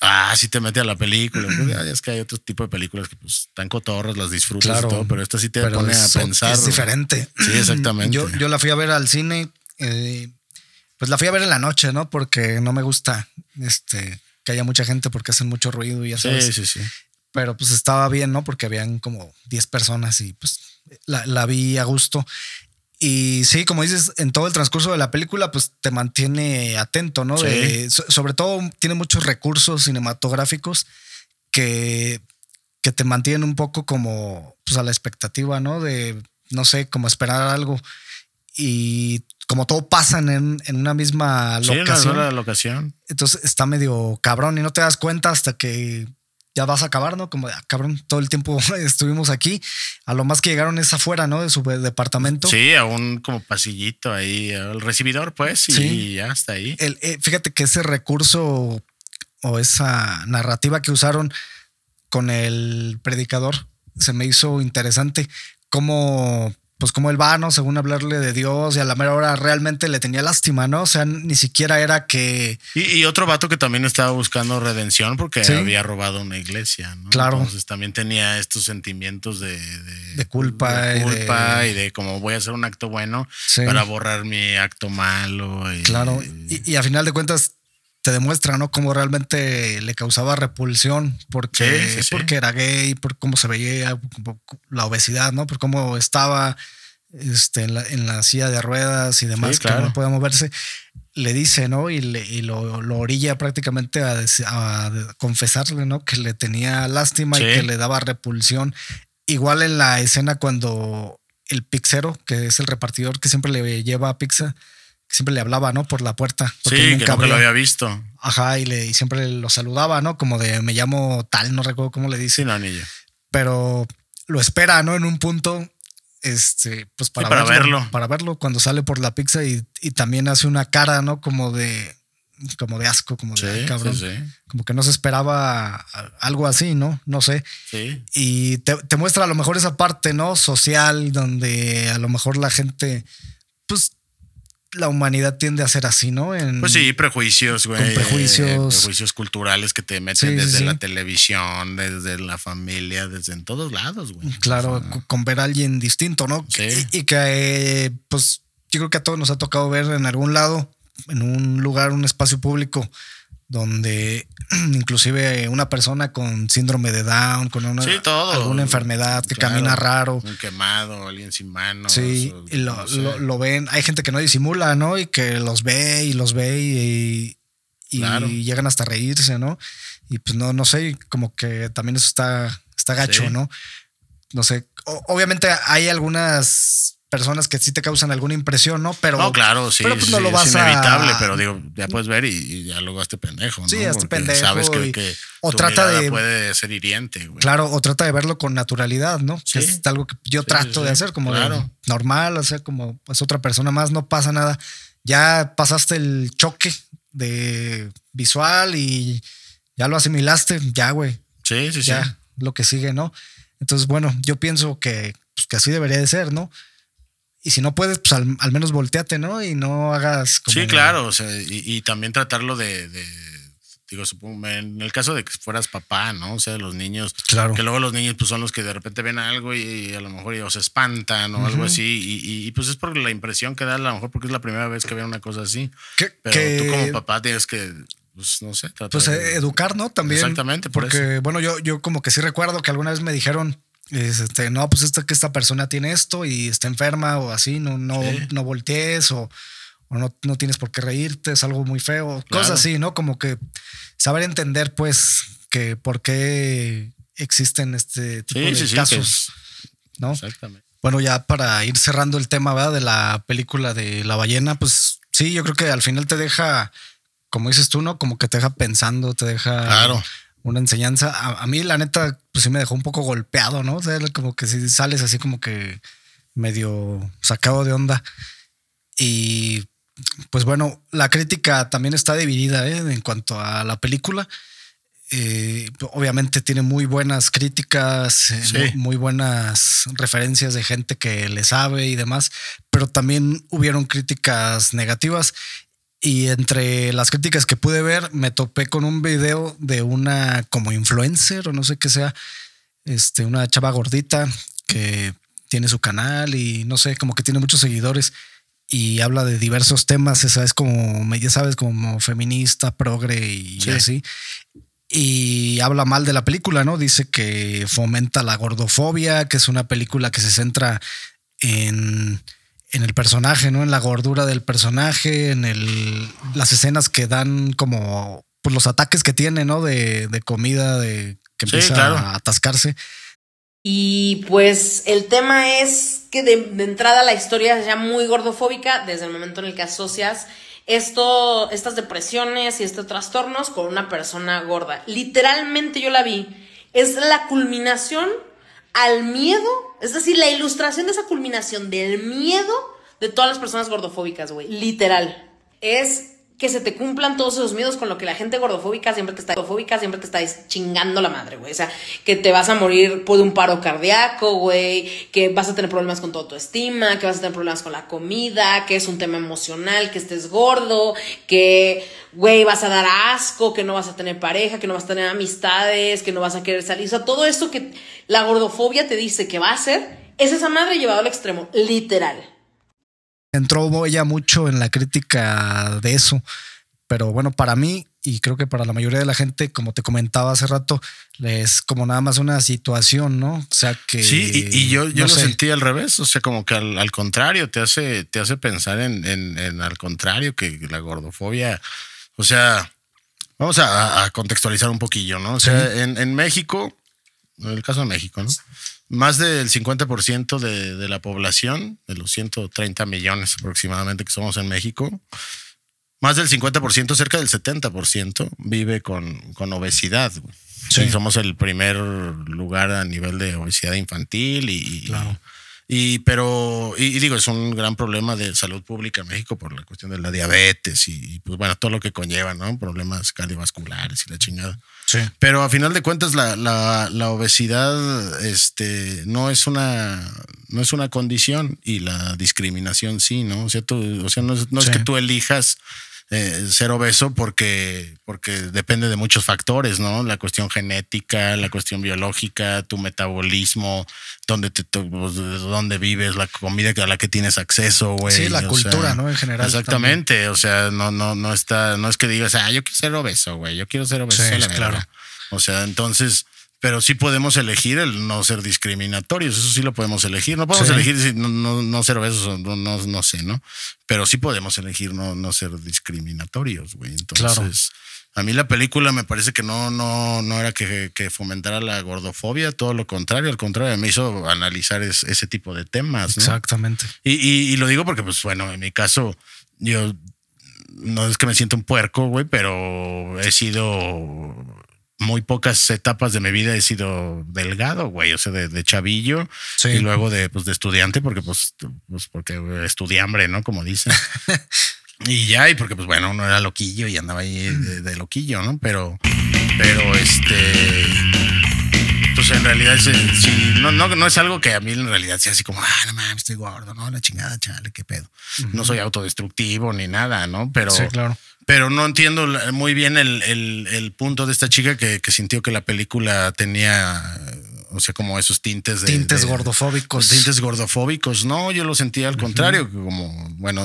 Ah, sí te mete a la película. Ya es que hay otro tipo de películas que pues están cotorras, las disfrutas Claro. y todo, pero esta sí te pone a pensar. es diferente. Sí, exactamente. Yo, yo la fui a ver al cine, eh, pues la fui a ver en la noche, ¿no? Porque no me gusta este, que haya mucha gente porque hacen mucho ruido y ya sabes. sí, sí, sí. Pero pues estaba bien, ¿no? Porque habían como 10 personas y pues la, la vi a gusto. Y sí, como dices, en todo el transcurso de la película, pues te mantiene atento, ¿no? Sí. De- sobre todo tiene muchos recursos cinematográficos que, que te mantienen un poco como pues a la expectativa, ¿no? De, no sé, como esperar algo. Y como todo pasa en, en una misma Sí, una locación. sola locación. Entonces está medio cabrón y no te das cuenta hasta que ya vas a acabar, ¿no? Como ah, cabrón, todo el tiempo [LAUGHS] estuvimos aquí. A lo más que llegaron es afuera, ¿no? De su departamento. Sí, a un como pasillito ahí, al recibidor, pues, y Sí. ya está ahí. El- eh, fíjate que ese recurso o esa narrativa que usaron con el predicador se me hizo interesante. Como, pues como él va, ¿no? Según hablarle de Dios y a la mera hora realmente le tenía lástima, ¿no? O sea, ni siquiera era que... Y, y otro vato que también estaba buscando redención porque Sí. había robado una iglesia, ¿no? Claro. Entonces también tenía estos sentimientos de, de, De culpa de y culpa de- y de como voy a hacer un acto bueno Sí. para borrar mi acto malo. y- Claro, y, y a final de cuentas te demuestra, ¿no? Cómo realmente le causaba repulsión, porque, Sí, sí, sí. porque era gay, por cómo se veía, por la obesidad, ¿no? Por cómo estaba este, en, la, en la silla de ruedas y demás, claro. que no podía moverse. Le dice, ¿no? Y, le, y lo, lo orilla prácticamente a, a confesarle, ¿no? Que le tenía lástima y que le daba repulsión. Igual en la escena cuando el pixero, que es el repartidor que siempre le lleva pizza, que siempre le hablaba, ¿no? Por la puerta. porque Sí, que nunca nunca lo había visto. Ajá, y, le, y siempre lo saludaba, ¿no? Como de me llamo tal, no recuerdo cómo le dice, Sí, no, ni yo. pero lo espera, ¿no? En un punto, este, pues para, para verlo. Para verlo cuando sale por la pizza y, y también hace una cara, ¿no? Como de, como de asco, como de Sí, "Ay, cabrón. sí. Como que no se esperaba algo así, ¿no? No sé. Sí. Y te, te muestra a lo mejor esa parte, ¿no? Social, donde a lo mejor la gente, la humanidad tiende a ser así, ¿no? En- Pues sí, prejuicios, güey. Con prejuicios. Prejuicios culturales que te meten Sí, desde sí. la televisión, desde la familia, desde en todos lados, güey. Claro, O sea, co- con ver a alguien distinto, ¿no? Sí. Y, y que, eh, pues, yo creo que a todos nos ha tocado ver en algún lado, en un lugar, un espacio público, donde [CLEARS THROAT] inclusive una persona con síndrome de Down, con una, Sí, todo. alguna enfermedad que Claro. camina raro. Un quemado, alguien sin manos. Sí, o- y lo, no sé. lo- lo ven. Hay gente que no disimula, ¿no? Y que los ve y los ve y, y Claro. llegan hasta reírse, ¿no? Y pues no, no sé, como que también eso está, está gacho, Sí. ¿no? No sé. O- obviamente hay algunas personas que sí te causan alguna impresión, ¿no? Pero. no, claro, sí, pero pues sí, no lo es vas a- inevitable, pero digo, ya puedes ver y, y ya luego hazte pendejo, ¿no? Sí, hazte Porque pendejo Sabes que, y- que o tu trata de- puede ser hiriente, güey. Claro, o trata de verlo con naturalidad, ¿no? Sí. Que es algo que yo trato de hacer, como de normal, sea, como pues otra persona más, no pasa nada. Ya pasaste el choque de visual y ya lo asimilaste, ya, güey, Sí, sí, sí. ya lo que sigue, ¿no? Entonces, bueno, yo pienso que, pues, que así debería de ser, ¿no? Y si no puedes, pues al, al menos volteate, ¿no? Y no hagas como. Sí, claro, o sea, y, y también tratarlo de, de- digo, supongo, en el caso de que fueras papá, ¿no? O sea, los niños, Claro. que luego los niños pues son los que de repente ven algo y, a lo mejor ellos se espantan o algo así, y, y- pues es por la impresión que da, a lo mejor porque es la primera vez que ven una cosa así, Que, pero que- tú como papá tienes que, pues no sé, tratar Pues de- eh, educar, ¿no? También. Exactamente, por porque, bueno, yo, yo como que sí recuerdo que alguna vez me dijeron, este, no, pues esta, que esta persona tiene esto y está enferma o así, no, no, Sí. no voltees o, o no, no tienes por qué reírte, es algo muy feo, Claro. cosas así, ¿no? Como que saber entender, pues, que por qué existen este tipo Sí, de sí, casos. ¿no? Exactamente. Bueno, ya para ir cerrando el tema ¿verdad? de la película de la ballena, pues sí, yo creo que al final te deja, como dices tú, ¿no? Como que te deja pensando, te deja Claro. Una enseñanza. A, a mí, la neta, pues sí me dejó un poco golpeado, ¿no? O sea, como que si sales así como que medio sacado de onda. Y pues bueno, la crítica también está dividida ¿eh? en cuanto a la película. Eh, obviamente tiene muy buenas críticas, eh, Sí. muy buenas referencias de gente que le sabe y demás, pero también hubieron críticas negativas. Y entre las críticas que pude ver, me topé con un video de una como influencer o no sé qué sea, este, una chava gordita que tiene su canal y no sé, como que tiene muchos seguidores y habla de diversos temas, esa es como, ya sabes, como feminista, progre y Sí. así. Y habla mal de la película, ¿no? Dice que fomenta la gordofobia, que es una película que se centra en, en el personaje, ¿no? En la gordura del personaje, en el, las escenas que dan como pues, los ataques que tiene, ¿no? De, de comida, de que Sí, empieza claro. a atascarse. Y pues el tema es que de, de entrada la historia es ya muy gordofóbica desde el momento en el que asocias esto, estas depresiones y estos trastornos con una persona gorda. Literalmente yo la vi. Es la culminación al miedo, es decir, la ilustración de esa culminación del miedo de todas las personas gordofóbicas, güey. Literal. Es que se te cumplan todos esos miedos con lo que la gente gordofóbica siempre te está gordofóbica siempre te está chingando la madre, güey. O sea, que te vas a morir por un paro cardíaco, güey, que vas a tener problemas con tu autoestima, que vas a tener problemas con la comida, que es un tema emocional, que estés gordo, que, güey, vas a dar asco, que no vas a tener pareja, que no vas a tener amistades, que no vas a querer salir. O sea, todo esto que la gordofobia te dice que va a hacer, es esa madre llevado al extremo, literal. Entró ella mucho en la crítica de eso. Pero bueno, para mí, y creo que para la mayoría de la gente, como te comentaba hace rato, es como nada más una situación, ¿no? O sea que. Sí, y, y yo, yo no lo sé. sentí al revés, o sea, como que al, al contrario, te hace, te hace pensar en, en, en al contrario, que la gordofobia, o sea, vamos a, a contextualizar un poquillo, ¿no? O sea, en, en México, en el caso de México, ¿no? Más del 50% de, de la población, de los 130 millones aproximadamente que somos en México, más del 50%, cerca del 70% vive con, con obesidad. Sí, somos el primer lugar a nivel de obesidad infantil y, Claro. y pero y, y digo es un gran problema de salud pública en México por la cuestión de la diabetes y, y, pues bueno todo lo que conlleva, ¿no? Problemas cardiovasculares y la chingada. Sí. Pero a final de cuentas la, la, la obesidad este, no es una no es una condición y la discriminación sí, ¿no? O sea, tú- o sea no, es, no es que tú elijas eh, ser obeso porque, porque depende de muchos factores, ¿no? La cuestión genética, la cuestión biológica, tu metabolismo, dónde, te, tu- pues, de dónde vives, la comida a la que tienes acceso, güey. Sí, la o cultura, sea, ¿no? En general Exactamente. O sea, no, no, no está, no es que digas, ah, yo quiero ser obeso, güey. Yo quiero ser obeso. Sí, la claro. verga". O sea, entonces, pero sí podemos elegir el no ser discriminatorios. Eso sí lo podemos elegir. No podemos Sí. elegir no, no, no ser obesos o no, no, no sé, ¿no? Pero sí podemos elegir no, no ser discriminatorios, güey. Entonces, Claro. a mí la película me parece que no, no, no era que, que fomentara la gordofobia, todo lo contrario. Al contrario, me hizo analizar es- ese tipo de temas, ¿no? Exactamente. Y, y- y lo digo porque, pues bueno, en mi caso, yo no es que me sienta un puerco, güey, pero he sido muy pocas etapas de mi vida he sido delgado, güey, o sea, de, de chavillo Sí. y luego de, pues, de estudiante, porque pues, pues porque estudié hambre, ¿no? Como dicen. [LAUGHS] y ya, y porque pues bueno, uno era loquillo y andaba ahí de, de loquillo, ¿no? Pero, pero este, pues en realidad eh, sí, no, no, no es algo que a mí en realidad sea así como, ah, no mames, estoy gordo, no, la chingada, chale, qué pedo. No soy autodestructivo ni nada, ¿no? Pero, Sí, claro. Pero no entiendo muy bien el, el- el punto de esta chica que, que sintió que la película tenía, o sea, como esos tintes de. Tintes de- gordofóbicos. Tintes gordofóbicos. No, yo lo sentía al contrario, como, bueno,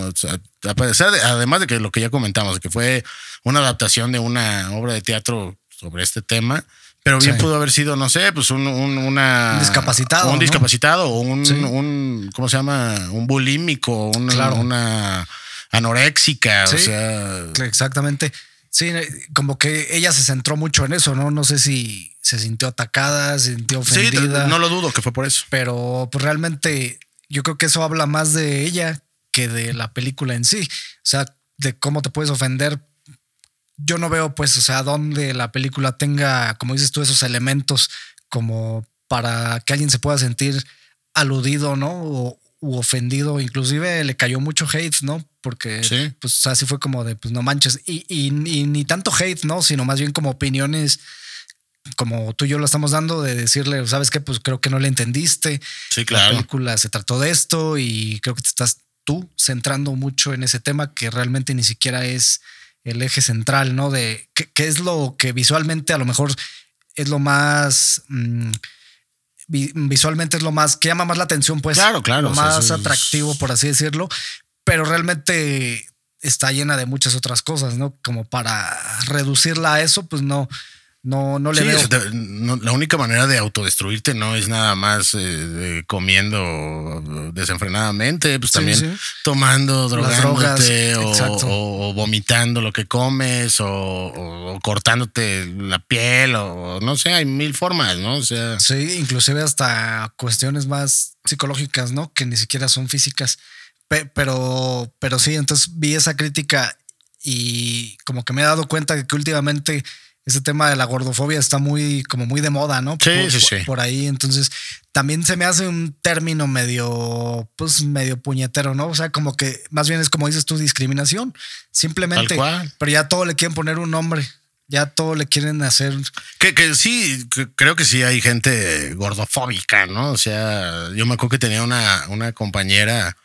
a pesar de- además de que lo que ya comentamos, que fue una adaptación de una obra de teatro sobre este tema. Pero bien Sí. pudo haber sido, no sé, pues un, un- una, Un discapacitado, Un ¿no? discapacitado o un, Sí. un, ¿cómo se llama? Un bulímico, Claro. una anoréxica, o sea. Exactamente. Sí, como que ella se centró mucho en eso, ¿no? No sé si se sintió atacada, se sintió ofendida. Sí, no lo dudo que fue por eso. Pero pues realmente yo creo que eso habla más de ella que de la película en sí. O sea, de cómo te puedes ofender. Yo no veo, pues, o sea, dónde la película tenga, como dices tú, esos elementos como para que alguien se pueda sentir aludido, ¿no? O, u ofendido. Inclusive le cayó mucho hate, ¿no? Porque, pues, así fue como de, pues, no manches. Y, y, ni tanto hate, ¿no? Sino más bien como opiniones como tú y yo lo estamos dando, de decirle, ¿sabes qué? Pues creo que no le entendiste. Sí, claro. La película se trató de esto y creo que te estás tú centrando mucho en ese tema que realmente ni siquiera es el eje central, ¿no? De qué, es lo que visualmente a lo mejor es lo más... Mm, visualmente es lo más que llama más la atención, pues. Claro, claro. Lo más atractivo, por así decirlo. Pero realmente está llena de muchas otras cosas, ¿no? Como para reducirla a eso, pues no, no, no le veo. la única manera de autodestruirte no es nada más eh, comiendo desenfrenadamente, pues también tomando, drogándote o, vomitando lo que comes o, cortándote la piel o no sé, hay mil formas, ¿no? O sea. Sí, inclusive hasta cuestiones más psicológicas, ¿no? Que ni siquiera son físicas. Pero, pero sí, entonces vi esa crítica y como que me he dado cuenta de que últimamente ese tema de la gordofobia está muy, como muy de moda, ¿no? Sí, por, sí, sí. Por ahí. Entonces, también se me hace un término medio, pues medio puñetero, ¿no? O sea, como que más bien es como dices tú, discriminación. Simplemente. Tal cual. Pero ya todo le quieren poner un nombre. Ya todo le quieren hacer. Que, que sí, creo que sí hay gente gordofóbica, ¿no? O sea, yo me acuerdo que tenía una, una compañera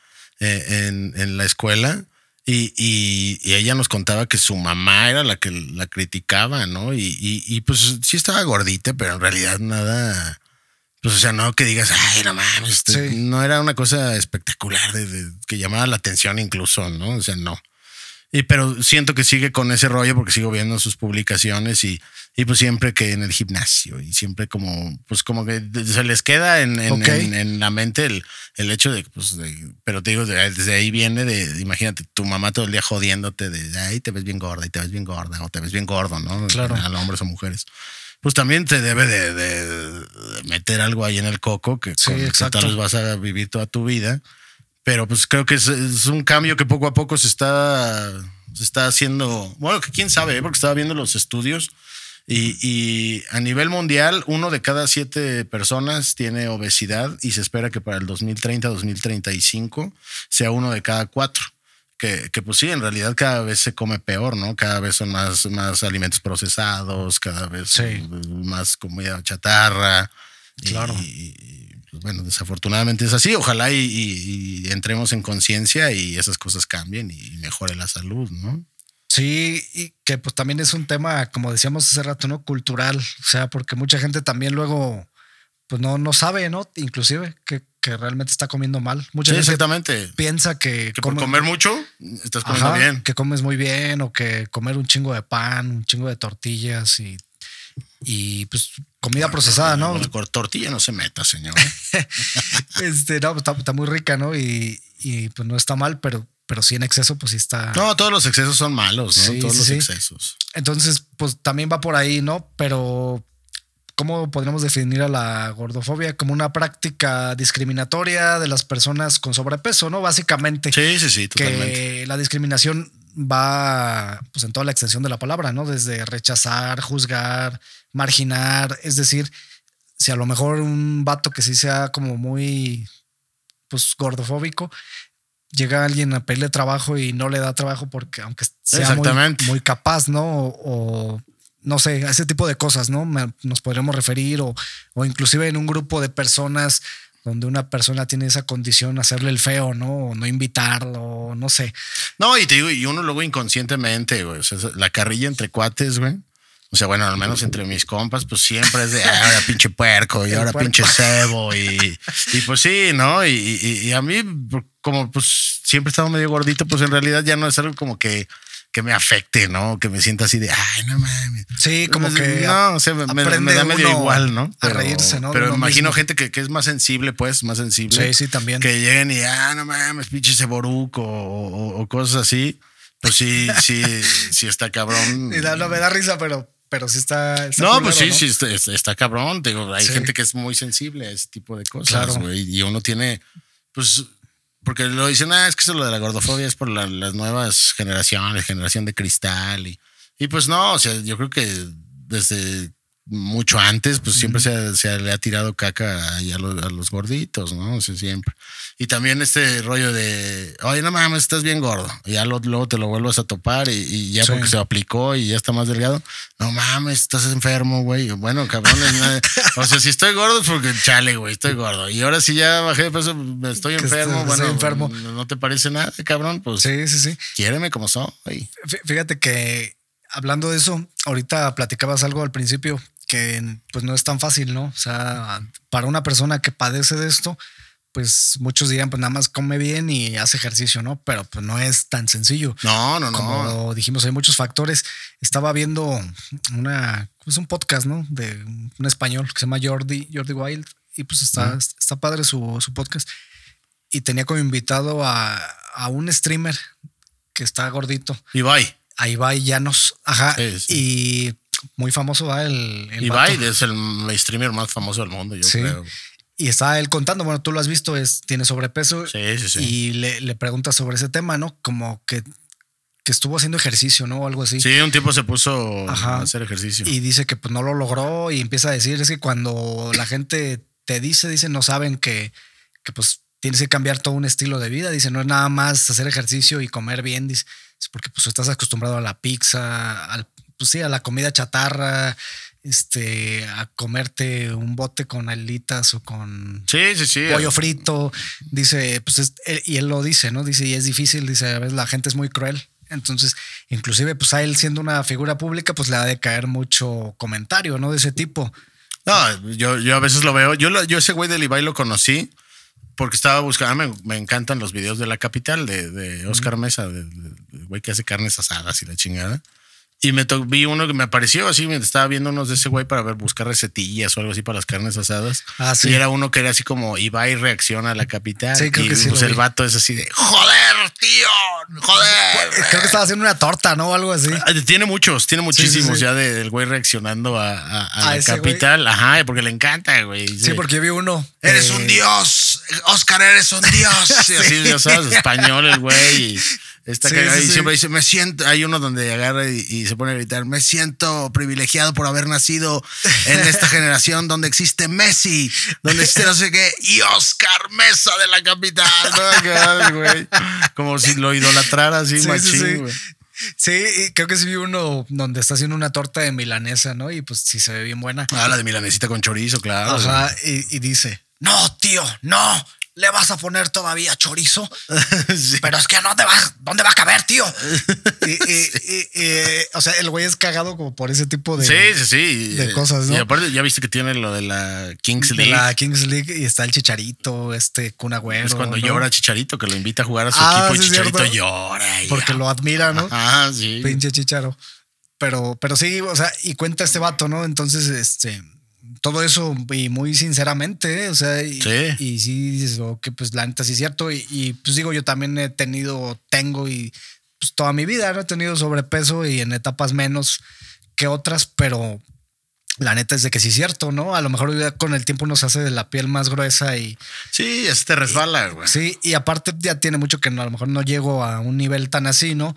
en, en la escuela y, y, ella nos contaba que su mamá era la que la criticaba, ¿no? Y, y, pues sí estaba gordita, pero en realidad nada. Pues, o sea, no que digas, ay, no mames, este, no era una cosa espectacular de, que llamara la atención incluso, ¿no? O sea, no. Y pero siento que sigue con ese rollo porque sigo viendo sus publicaciones y, y pues siempre que en el gimnasio y siempre como, pues como que se les queda en, en, la mente el, el hecho de, pues, pero te digo, desde ahí viene de, imagínate, tu mamá todo el día jodiéndote de, ay, te ves bien gorda y te ves bien gorda o te ves bien gordo, ¿no? Claro. A los hombres o mujeres. Pues también te debe de, meter algo ahí en el coco que, sí, con, tal vez vas a vivir toda tu vida pero pues creo que es, un cambio que poco a poco se está, se está haciendo, bueno, que quién sabe, ¿eh? porque estaba viendo los estudios y, y, a nivel mundial uno de cada siete personas tiene obesidad y se espera que para el 2030-2035 sea uno de cada cuatro. Que, que, pues sí, en realidad cada vez se come peor, ¿no? Cada vez son más, más alimentos procesados, cada vez más comida chatarra. Claro. y, pues bueno, desafortunadamente es así. Ojalá y, entremos en conciencia y esas cosas cambien y mejore la salud, ¿no? Sí, y que pues también es un tema, como decíamos hace rato, ¿no? Cultural. O sea, porque mucha gente también luego, pues no, no sabe, ¿no? Inclusive que, realmente está comiendo mal. Mucha sí, gente exactamente. piensa que, que por comer mucho estás comiendo bien. Que comes muy bien o que comer un chingo de pan, un chingo de tortillas y y pues comida procesada, ¿no? Con tortilla no se meta, señor. [LAUGHS] este, no, pues, está, muy rica, ¿no? Y, pues no está mal, pero, pero sí en exceso, pues sí está. No, todos los excesos son malos, ¿no? todos los excesos. Entonces, pues también va por ahí, ¿no? Pero ¿cómo podríamos definir a la gordofobia? Como una práctica discriminatoria de las personas con sobrepeso, ¿no? Básicamente. Sí, sí, sí, totalmente. Que la discriminación va pues en toda la extensión de la palabra, ¿no? Desde rechazar, juzgar, marginar, es decir, si a lo mejor un vato que sí sea como muy pues gordofóbico, llega alguien a pedirle trabajo y no le da trabajo porque aunque sea muy, capaz, ¿no? O, no sé, ese tipo de cosas, ¿no? Nos podríamos referir o, o inclusive en un grupo de personas donde una persona tiene esa condición, hacerle el feo, ¿no? O no invitarlo, no sé. No, y te digo, y uno luego inconscientemente, güey, o sea, la carrilla entre cuates, güey. O sea, bueno, al menos entre mis compas, pues siempre es de ah, ahora [LAUGHS] pinche puerco y ahora pinche cebo [LAUGHS] y, y pues sí, ¿no? Y, y, a mí, como pues siempre he estado medio gordito, pues en realidad ya no es algo como que que me afecte, ¿no? Que me sienta así de, ay, no mames. Sí, como pues, que. No, o sea, me, da medio igual, ¿no? a reírse, ¿no? Pero imagino gente que, que, es más sensible, pues, más sensible. Sí, sí, también. Que lleguen y, ah, no mames, pinche ese o, o, cosas así. Pues sí, sí, [LAUGHS] sí está cabrón. Y da- no me da risa, pero, pero sí está. está No, culero, pues sí, ¿no? sí, está, está- cabrón. Digo, hay Sí. gente que es muy sensible a ese tipo de cosas, Claro. Y uno tiene, pues, porque lo dicen, ah, es que eso lo de la gordofobia es por la- las nuevas generaciones, generación de cristal. Y, y pues no, o sea, yo creo que desde mucho antes, pues siempre se, ha- se le ha tirado caca ahí a, los, a los gorditos, ¿no? O sea, siempre. Y también este rollo de, oye, no mames, estás bien gordo. Y ya lo- luego te lo vuelves a topar y, y ya Sí. porque se aplicó y ya está más delgado. No mames, estás enfermo, güey. Bueno, cabrón, [LAUGHS] o sea, si estoy gordo es porque chale, güey, estoy gordo. Y ahora si ya bajé de peso, estoy enfermo. estoy- bueno, enfermo. ¿no te parece nada, cabrón? Pues Sí, sí, sí. quiéreme como soy. Fí- Fíjate que hablando de eso, ahorita platicabas algo al principio que pues no es tan fácil, ¿no? O sea, para una persona que padece de esto, pues muchos dirían, pues nada más come bien y hace ejercicio, ¿no? Pero pues no es tan sencillo. No, no, no. Como dijimos, hay muchos factores. Estaba viendo una, pues un podcast, ¿no? De un español que se llama Jordi, Jordi Wild, y pues está, está padre su, su podcast. Y tenía como invitado a, a un streamer que está gordito. Ibai. A Ibai Llanos. Ajá. Sí, sí. Y muy famoso va el, el Ibai vato. es el streamer más famoso del mundo, yo Sí. creo. Y está él contando, bueno, tú lo has visto, es, tiene sobrepeso. Sí, sí, sí. Y le, le preguntas sobre ese tema, ¿no? Como que, que estuvo haciendo ejercicio, ¿no? O algo así. Sí, un tiempo se puso Ajá. a hacer ejercicio. Y dice que pues no lo logró y empieza a decir, es que cuando la gente te dice, dice, no saben que, que pues tienes que cambiar todo un estilo de vida. Dice, no es nada más hacer ejercicio y comer bien, dice, es porque pues estás acostumbrado a la pizza, al, pues sí, a la comida chatarra, este, a comerte un bote con alitas o con Sí, sí, sí. pollo frito. Dice, pues, es- él- y él lo dice, ¿no? Dice, y es difícil, dice, a veces la gente es muy cruel. Entonces, inclusive, pues a él siendo una figura pública, pues le ha de caer mucho comentario, ¿no? De ese tipo. No, yo, yo a veces lo veo. Yo, lo- yo ese güey del Ibai lo conocí porque estaba buscando. Me, me encantan los videos de la capital de, de Oscar Mesa, de- güey que hace carnes asadas y la chingada. Y me to- vi uno que me apareció así, me estaba viendo unos de ese güey para ver, buscar recetillas o algo así para las carnes asadas. Ah, sí. Y era uno que era así como Ibai reacciona a la capital. Sí, creo y que sí pues el vi. vato es así de joder, tío, joder. Creo que estaba haciendo una torta, ¿no? O algo así. Ah, Tiene muchos, tiene muchísimos sí. ya de- del güey reaccionando a, a- a A la capital. Ajá, porque le encanta, güey. Sí, porque yo vi uno. Eres eh, un dios, Oscar, eres un dios. [LAUGHS] Y así, ya sabes, español el güey. Y está Sí, cagado. sí, y sí. siempre dice, me siento, hay uno donde agarra y, y se pone a gritar, me siento privilegiado por haber nacido en esta [LAUGHS] generación donde existe Messi, donde existe no sé qué, y Oscar Mesa de la capital. güey. Como si lo idolatrara así, Sí, sí, machín, sí. güey. Sí, y creo que sí vi uno donde está haciendo una torta de milanesa, ¿no? Y pues sí se ve bien buena. Ah, la de milanesita con chorizo, claro. Ajá, y, y dice, no, tío, no, le vas a poner todavía chorizo. [LAUGHS] Pero es que no te va, ¿dónde va a caber, tío? [LAUGHS] y, y- y- y, o sea, el güey es cagado como por ese tipo de, Sí, sí, sí. de cosas, ¿no? Y aparte, ya viste que tiene lo de la Kings de League. la Kings League y está el chicharito, este Kun Agüero. es cuando ¿no? llora Chicharito, que lo invita a jugar a su Ah, equipo y Chicharito cierto. llora. Porque lo admira, ¿no? Ah, sí. Pinche chicharo. Pero, pero sí, o sea, y cuenta este vato, ¿no? Entonces, este, todo eso, y muy sinceramente, ¿eh? o sea, y Sí. y sí dices, oh, que pues la neta sí es cierto. Y, y, pues digo, yo también he tenido, tengo y pues toda mi vida, ¿no? He tenido sobrepeso y en etapas menos que otras, pero la neta es de que sí es cierto, ¿no? A lo mejor con el tiempo nos hace de la piel más gruesa y Sí, ya se te resbala, güey. Sí, y aparte ya tiene mucho que no, a lo mejor no llego a un nivel tan así, ¿no?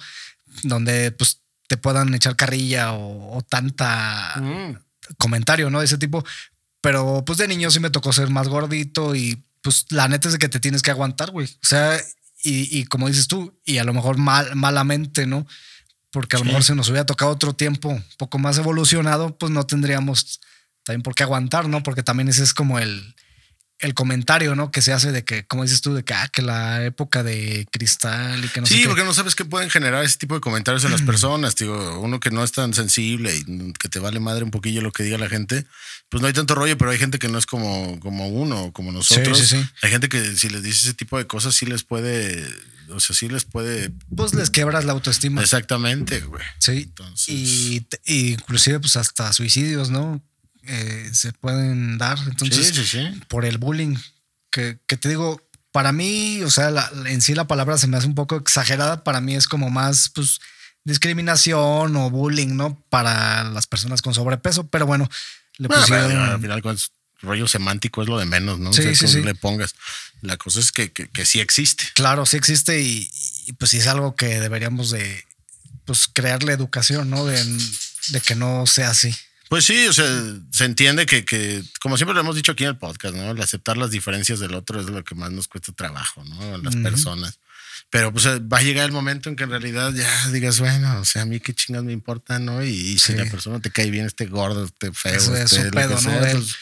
Donde pues te puedan echar carrilla o, o tanta Mm. Comentario, ¿no? De ese tipo. Pero pues de niño sí me tocó ser más gordito y pues la neta es de que te tienes que aguantar, güey. O sea, y, y como dices tú, y a lo mejor mal, malamente, ¿no? Porque a lo Sí. mejor si nos hubiera tocado otro tiempo un poco más evolucionado, pues no tendríamos también por qué aguantar, ¿no? Porque también ese es como el, el comentario, ¿no? Que se hace de que, como dices tú, de que, ah, que la época de cristal y que no sé Sí, porque no sabes qué pueden generar ese tipo de comentarios en las personas. Digo, uno que no es tan sensible y que te vale madre un poquillo lo que diga la gente, pues no hay tanto rollo, pero hay gente que no es como, como uno, como nosotros. sí, sí. Hay gente que si les dices ese tipo de cosas, sí les puede, o sea, sí les puede. Pues les quebras la autoestima. Exactamente, güey. Sí. Entonces- y inclusive pues hasta suicidios, ¿no? Eh, se pueden dar. Entonces, Sí, sí, sí. por el bullying, que, que te digo, para mí, o sea, la- en sí la palabra se me hace un poco exagerada. Para mí es como más, pues, discriminación o bullying, ¿no? Para las personas con sobrepeso. Pero bueno, le Bueno, pusieron. pero al final, rollo semántico es lo de menos, ¿no? Sí, O sea, sí, como sí. le pongas. La cosa es que, que, que sí existe. Claro, sí existe y, y, pues sí es algo que deberíamos de pues crearle educación, ¿no? De, de que no sea así. Pues sí, o sea, se entiende que, que, como siempre lo hemos dicho aquí en el podcast, ¿no? El aceptar las diferencias del otro es lo que más nos cuesta trabajo, ¿no? A las personas. Pero pues va a llegar el momento en que en realidad ya digas, bueno, o sea, a mí qué chingas me importa, ¿no? Y, y si Sí. la persona te cae bien, este gordo, este feo, Eso es este, pedo, que ¿no? pues,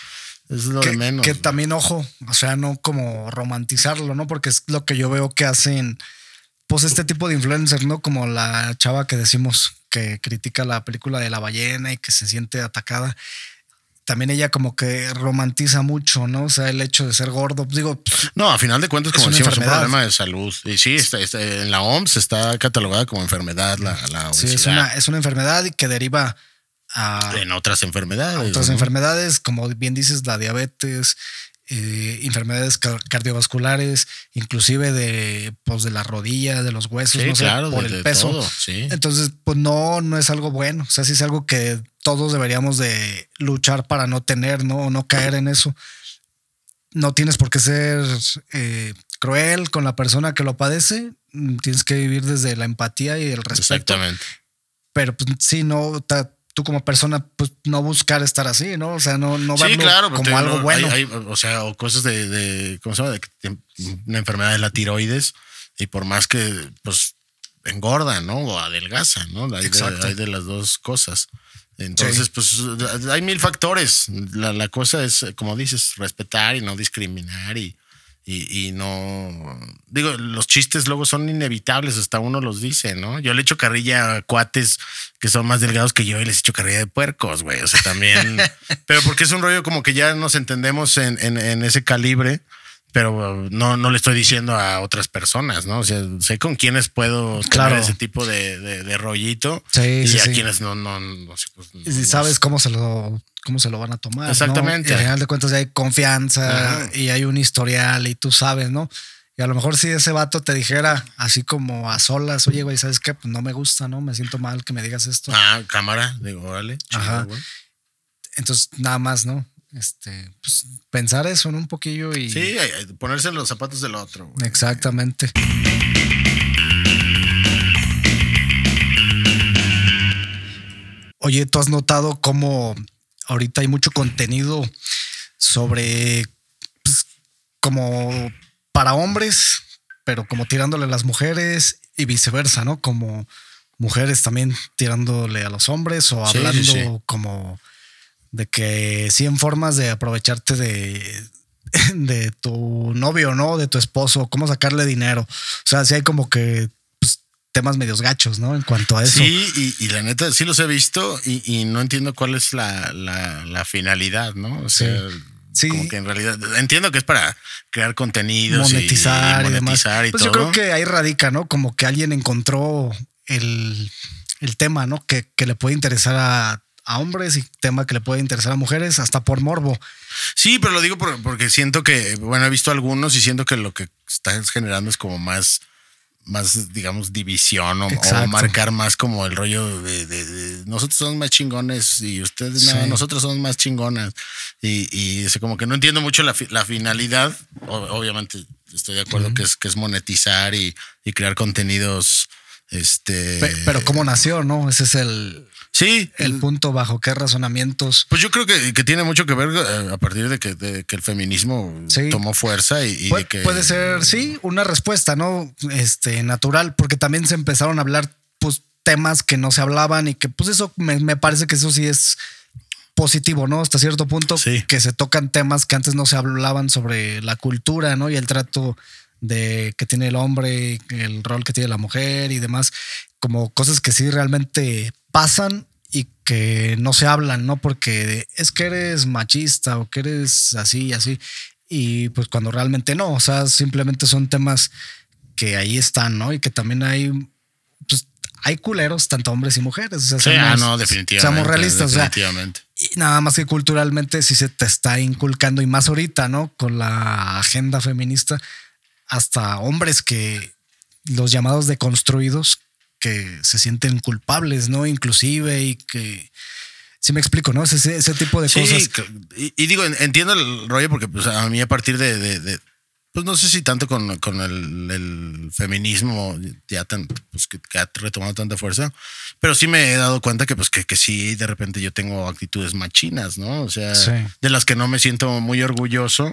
es lo que, de menos. que también, ojo, o sea, no como romantizarlo, ¿no? Porque es lo que yo veo que hacen, pues este tipo de influencers, ¿no? Como la chava que decimos que critica la película de la ballena y que se siente atacada. También ella como que romantiza mucho, ¿no? O sea, el hecho de ser gordo. Digo, No, a final de cuentas, como decimos, es un enfermedad. problema de salud. Y sí, está, está- en la OMS está catalogada como enfermedad la, la sí, es una, es una enfermedad y que deriva a, En otras enfermedades. otras ¿no? enfermedades, como bien dices, la diabetes, eh, enfermedades ca- cardiovasculares, inclusive de, pues, de la rodilla, de los huesos, Sí, no sé, claro, por de- el peso. todo, sí. Entonces, pues no, no es algo bueno. O sea, sí es algo que todos deberíamos de luchar para no tener, ¿no? O no caer en eso. No tienes por qué ser eh, cruel con la persona que lo padece. Tienes que vivir desde la empatía y el respeto. Exactamente. Pero pues sí, no, ta- tú como persona, pues no buscar estar así, ¿no? O sea, no, no Sí, verlo claro, como te- algo no, bueno. hay- hay, o sea, o cosas de, de- ¿cómo se llama? De una enfermedad de la tiroides y por más que, pues, engorda, ¿no? O adelgaza, ¿no? Hay de, hay de las dos cosas. Entonces, pues, hay mil factores. La, la cosa es, como dices, respetar y no discriminar y, y, y no. Digo, los chistes luego son inevitables, hasta uno los dice, ¿no? Yo le echo carrilla a cuates que son más delgados que yo y les echo carrilla de puercos, güey. O sea, también. [LAUGHS] pero porque es un rollo como que ya nos entendemos en, en, en ese calibre, pero no, no le estoy diciendo a otras personas, ¿no? O sea, sé con quiénes puedo Claro. ese tipo de, de, de rollito Sí, y sí, a sí. quienes no, no, no pues, Y si sabes cómo se lo cómo se lo van a tomar. ¿no? Exactamente. Y al final de cuentas ya hay confianza Ajá. y hay un historial y tú sabes, ¿no? Y a lo mejor si ese vato te dijera así como a solas, oye, güey, ¿sabes qué? Pues no me gusta, ¿no? Me siento mal que me digas esto. Ah, cámara, digo, órale. Ajá. güey. Entonces, nada más, ¿no? Este, pues pensar eso, ¿no? Un poquillo y. Sí, hay- hay- ponerse en los zapatos del otro. güey. Exactamente. Oye, ¿tú has notado cómo ahorita hay mucho contenido sobre pues, como para hombres, pero como tirándole a las mujeres y viceversa, ¿no? Como mujeres también tirándole a los hombres o Sí, sí, hablando sí. como de que 100 formas de aprovecharte de, [LAUGHS] de tu novio, ¿no? De tu esposo, cómo sacarle dinero. O sea, sí hay como que pues, temas medios gachos, ¿no? En cuanto a eso. Sí, y, y la neta sí los he visto y, y no entiendo cuál es la, la- la finalidad, ¿no? O sea, Sí. como que en realidad entiendo que es para crear contenidos monetizar y, y, demás. monetizar y pues todo. yo creo que ahí radica, ¿no? Como que alguien encontró el, el tema, ¿no? Que, que le puede interesar a, a hombres y tema que le puede interesar a mujeres, hasta por morbo. Sí, pero lo digo por- porque siento que, bueno, he visto algunos y siento que lo que estás generando es como más, más digamos, división o, marcar más como el rollo de, de- de nosotros somos más chingones y ustedes no, Sí. nosotros somos más chingonas. Y, y es como que no entiendo mucho la, fi- la finalidad. O- obviamente estoy de acuerdo que, es, que es monetizar y, y crear contenidos. Este, Pe- Pero cómo nació, ¿no? Ese es el, sí, el punto bajo qué razonamientos. Pues yo creo que, que tiene mucho que ver eh, a partir de que, de que el feminismo Sí. tomó fuerza y, y Pu- de que Puede ser, sí, una respuesta, ¿no? Este, natural, porque también se empezaron a hablar, pues, temas que no se hablaban y que, pues, eso me, me parece que eso sí es positivo, ¿no? Hasta cierto punto, Sí. que se tocan temas que antes no se hablaban sobre la cultura, ¿no? Y el trato de que tiene el hombre, el rol que tiene la mujer y demás, como cosas que sí realmente pasan y que no se hablan, ¿no? Porque es que eres machista o que eres así y así. Y pues cuando realmente no, o sea, simplemente son temas que ahí están, ¿no? Y que también hay, pues hay culeros, tanto hombres y mujeres. O sea, Sí, ah, no, definitivamente. Seamos realistas, o sea, definitivamente. y nada más que culturalmente sí se te está inculcando y más ahorita, ¿no? Con la agenda feminista hasta hombres que los llamados deconstruidos que se sienten culpables, ¿no? Inclusive y que... Sí me explico, ¿no? Ese, ese tipo de Sí, cosas. y, y digo, en- entiendo el rollo porque pues, a mí a partir de, de- de- pues no sé si tanto con, con el, el feminismo ya tan, pues que, que ha retomado tanta fuerza, pero sí me he dado cuenta que pues que, que sí, de repente yo tengo actitudes machinas, ¿no? O sea, Sí. de las que no me siento muy orgulloso.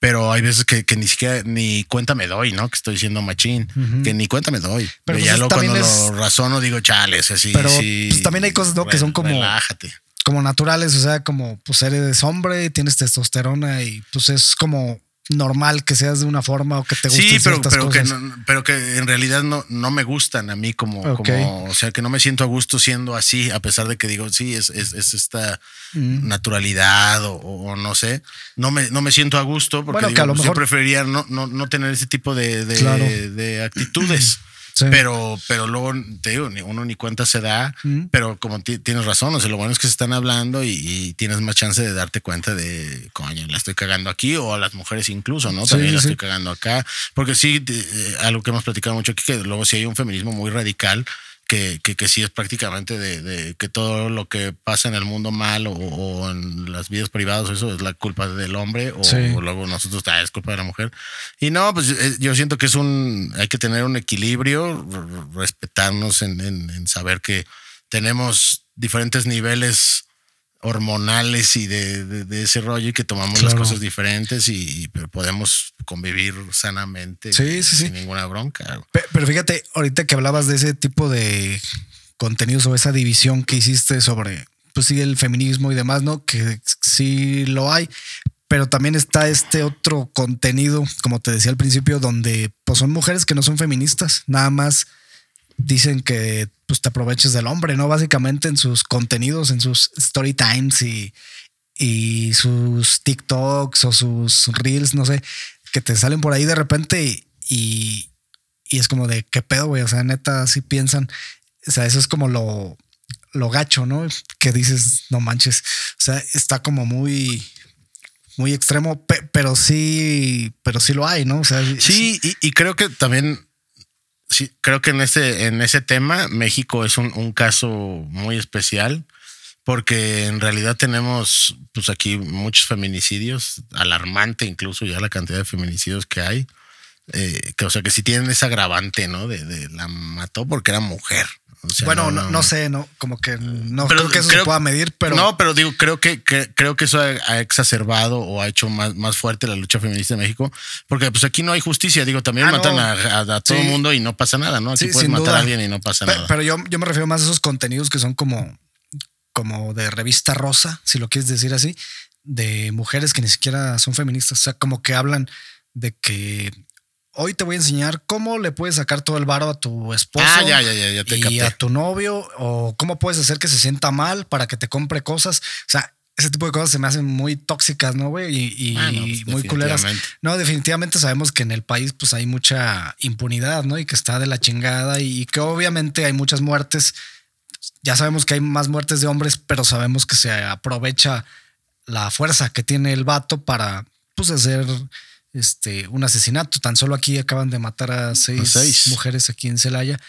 Pero hay veces que, que ni siquiera ni cuenta me doy, ¿no? Que estoy siendo machín, que ni cuenta me doy. Pero Pero pues ya también cuando es- lo razono digo, chales, así. Pero, sí, pues, también hay cosas, ¿no? que son como- Relájate. como naturales, o sea, como pues eres hombre, tienes testosterona y pues es como normal que seas de una forma o que te gusten Sí, pero, que no, pero que en realidad no, no me gustan a mí como, como, o sea, que no me siento a gusto siendo así, a pesar de que digo, sí, es, es, es esta Mm. naturalidad o, o no sé, no me, no me siento a gusto porque Bueno, que digo, a lo mejor- yo preferiría no, no, no tener ese tipo de, de, Claro. de actitudes. Sí. Pero, pero luego te digo, ni uno ni cuenta se da, Mm. pero como ti- tienes razón, o sea, lo bueno es que se están hablando y, y tienes más chance de darte cuenta de, coño, la estoy cagando aquí, o a las mujeres incluso, ¿no? Sí, También la sí. estoy cagando acá. Porque sí, te- eh, algo que hemos platicado mucho aquí, que luego sí hay un feminismo muy radical. Que, que, que sí es prácticamente de, de que todo lo que pasa en el mundo mal o, o en las vidas privadas, eso es la culpa del hombre o, Sí. o luego nosotros ah, es culpa de la mujer. Y no, pues eh, yo siento que es un, hay que tener un equilibrio, respetarnos en, en- en saber que tenemos diferentes niveles hormonales y de, de- de ese rollo y que tomamos las cosas diferentes y, podemos convivir sanamente Sí, sí, sí. sin ninguna bronca. Pe- Pero fíjate, ahorita que hablabas de ese tipo de contenidos o esa división que hiciste sobre, pues sí, el feminismo y demás, ¿no? Que sí lo hay, pero también está este otro contenido, como te decía al principio, donde pues son mujeres que no son feministas, nada más dicen que pues te aproveches del hombre, ¿no? Básicamente en sus contenidos, en sus story times y, y sus TikToks o sus reels, no sé, que te salen por ahí de repente y, y, y es como de qué pedo, güey. O sea, neta, sí piensan. O sea, eso es como lo, lo gacho, ¿no? Que dices, no manches. O sea, está como muy, muy extremo, pe- pero sí, pero sí lo hay, ¿no? O sea, Sí, y, y creo que también, sí, creo que en ese, en ese tema México es un, un caso muy especial porque en realidad tenemos pues aquí muchos feminicidios, alarmante incluso ya la cantidad de feminicidios que hay. eh, que o sea que si tienen ese agravante, ¿no? De, de la mató porque era mujer. O sea, bueno, no, no sé, no, como que no Pero creo que eso creo- se pueda medir, pero No, pero digo, creo que, que- creo que eso ha, ha exacerbado o ha hecho más, más fuerte la lucha feminista en México, porque pues aquí no hay justicia. Digo, también Ah, matan no. a, a- a todo Sí. el mundo y no pasa nada, ¿no? Aquí Sí, puedes matar duda. a alguien y no pasa Pe- nada. Pero yo, yo me refiero más a esos contenidos que son como, como de revista rosa, si lo quieres decir así, de mujeres que ni siquiera son feministas. O sea, como que hablan de que hoy te voy a enseñar cómo le puedes sacar todo el varo a tu esposo Ah, ya, ya, ya, ya te y capté. a tu novio, o cómo puedes hacer que se sienta mal para que te compre cosas. O sea, ese tipo de cosas se me hacen muy tóxicas, ¿no, güey? Y, y Ah, no, pues, muy culeras. No, definitivamente sabemos que en el país pues hay mucha impunidad, ¿no? Y que está de la chingada y que obviamente hay muchas muertes. Ya sabemos que hay más muertes de hombres, pero sabemos que se aprovecha la fuerza que tiene el vato para pues hacer este un asesinato. Tan solo aquí acaban de matar a seis, A seis. mujeres aquí en Celaya.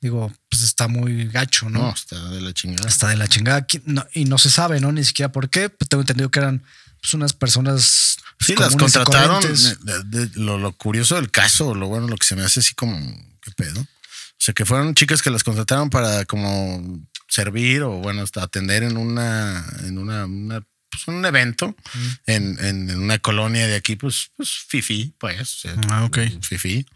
Digo, pues está muy gacho, ¿no? No, está de la chingada. Está de la chingada no- y no se sabe, ¿no? Ni siquiera por qué. Pues tengo entendido que eran pues, unas personas. pues, Sí, las contrataron. de- de- lo, lo curioso del caso, lo bueno, lo que se me hace así como, ¿qué pedo? O sea, que fueron chicas que las contrataron para como servir o bueno, hasta atender en una, en una, una, pues, un evento en, en- en una colonia de aquí, pues, pues fifi, pues. Ah, ok. Fifi.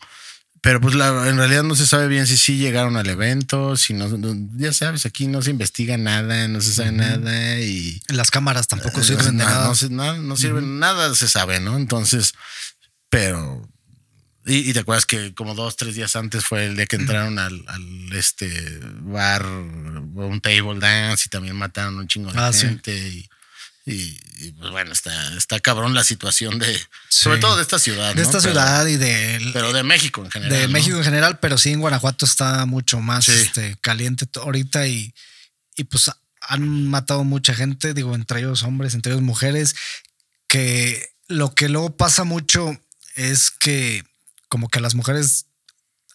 Pero pues la, en realidad no se sabe bien si sí llegaron al evento, si no, ya sabes, aquí no se investiga nada, no se sabe nada y... Las cámaras tampoco Eh, sirven de nada. No, se- no- no sirven, nada se sabe, ¿no? Entonces, pero. Y, y te acuerdas que como dos, tres días antes fue el día que entraron al, al, este bar, un table dance y también mataron un chingo de Ah, sí. gente. Y, y- y, pues bueno, está, está cabrón la situación de, sobre todo de esta ciudad. de ¿no? esta Pero- ciudad y de, Pero de México en general. de ¿no? México en general, pero sí en Guanajuato está mucho más Sí. este, caliente ahorita y, y pues han matado mucha gente, digo, entre ellos hombres, entre ellos mujeres, que lo que luego pasa mucho es que como que las mujeres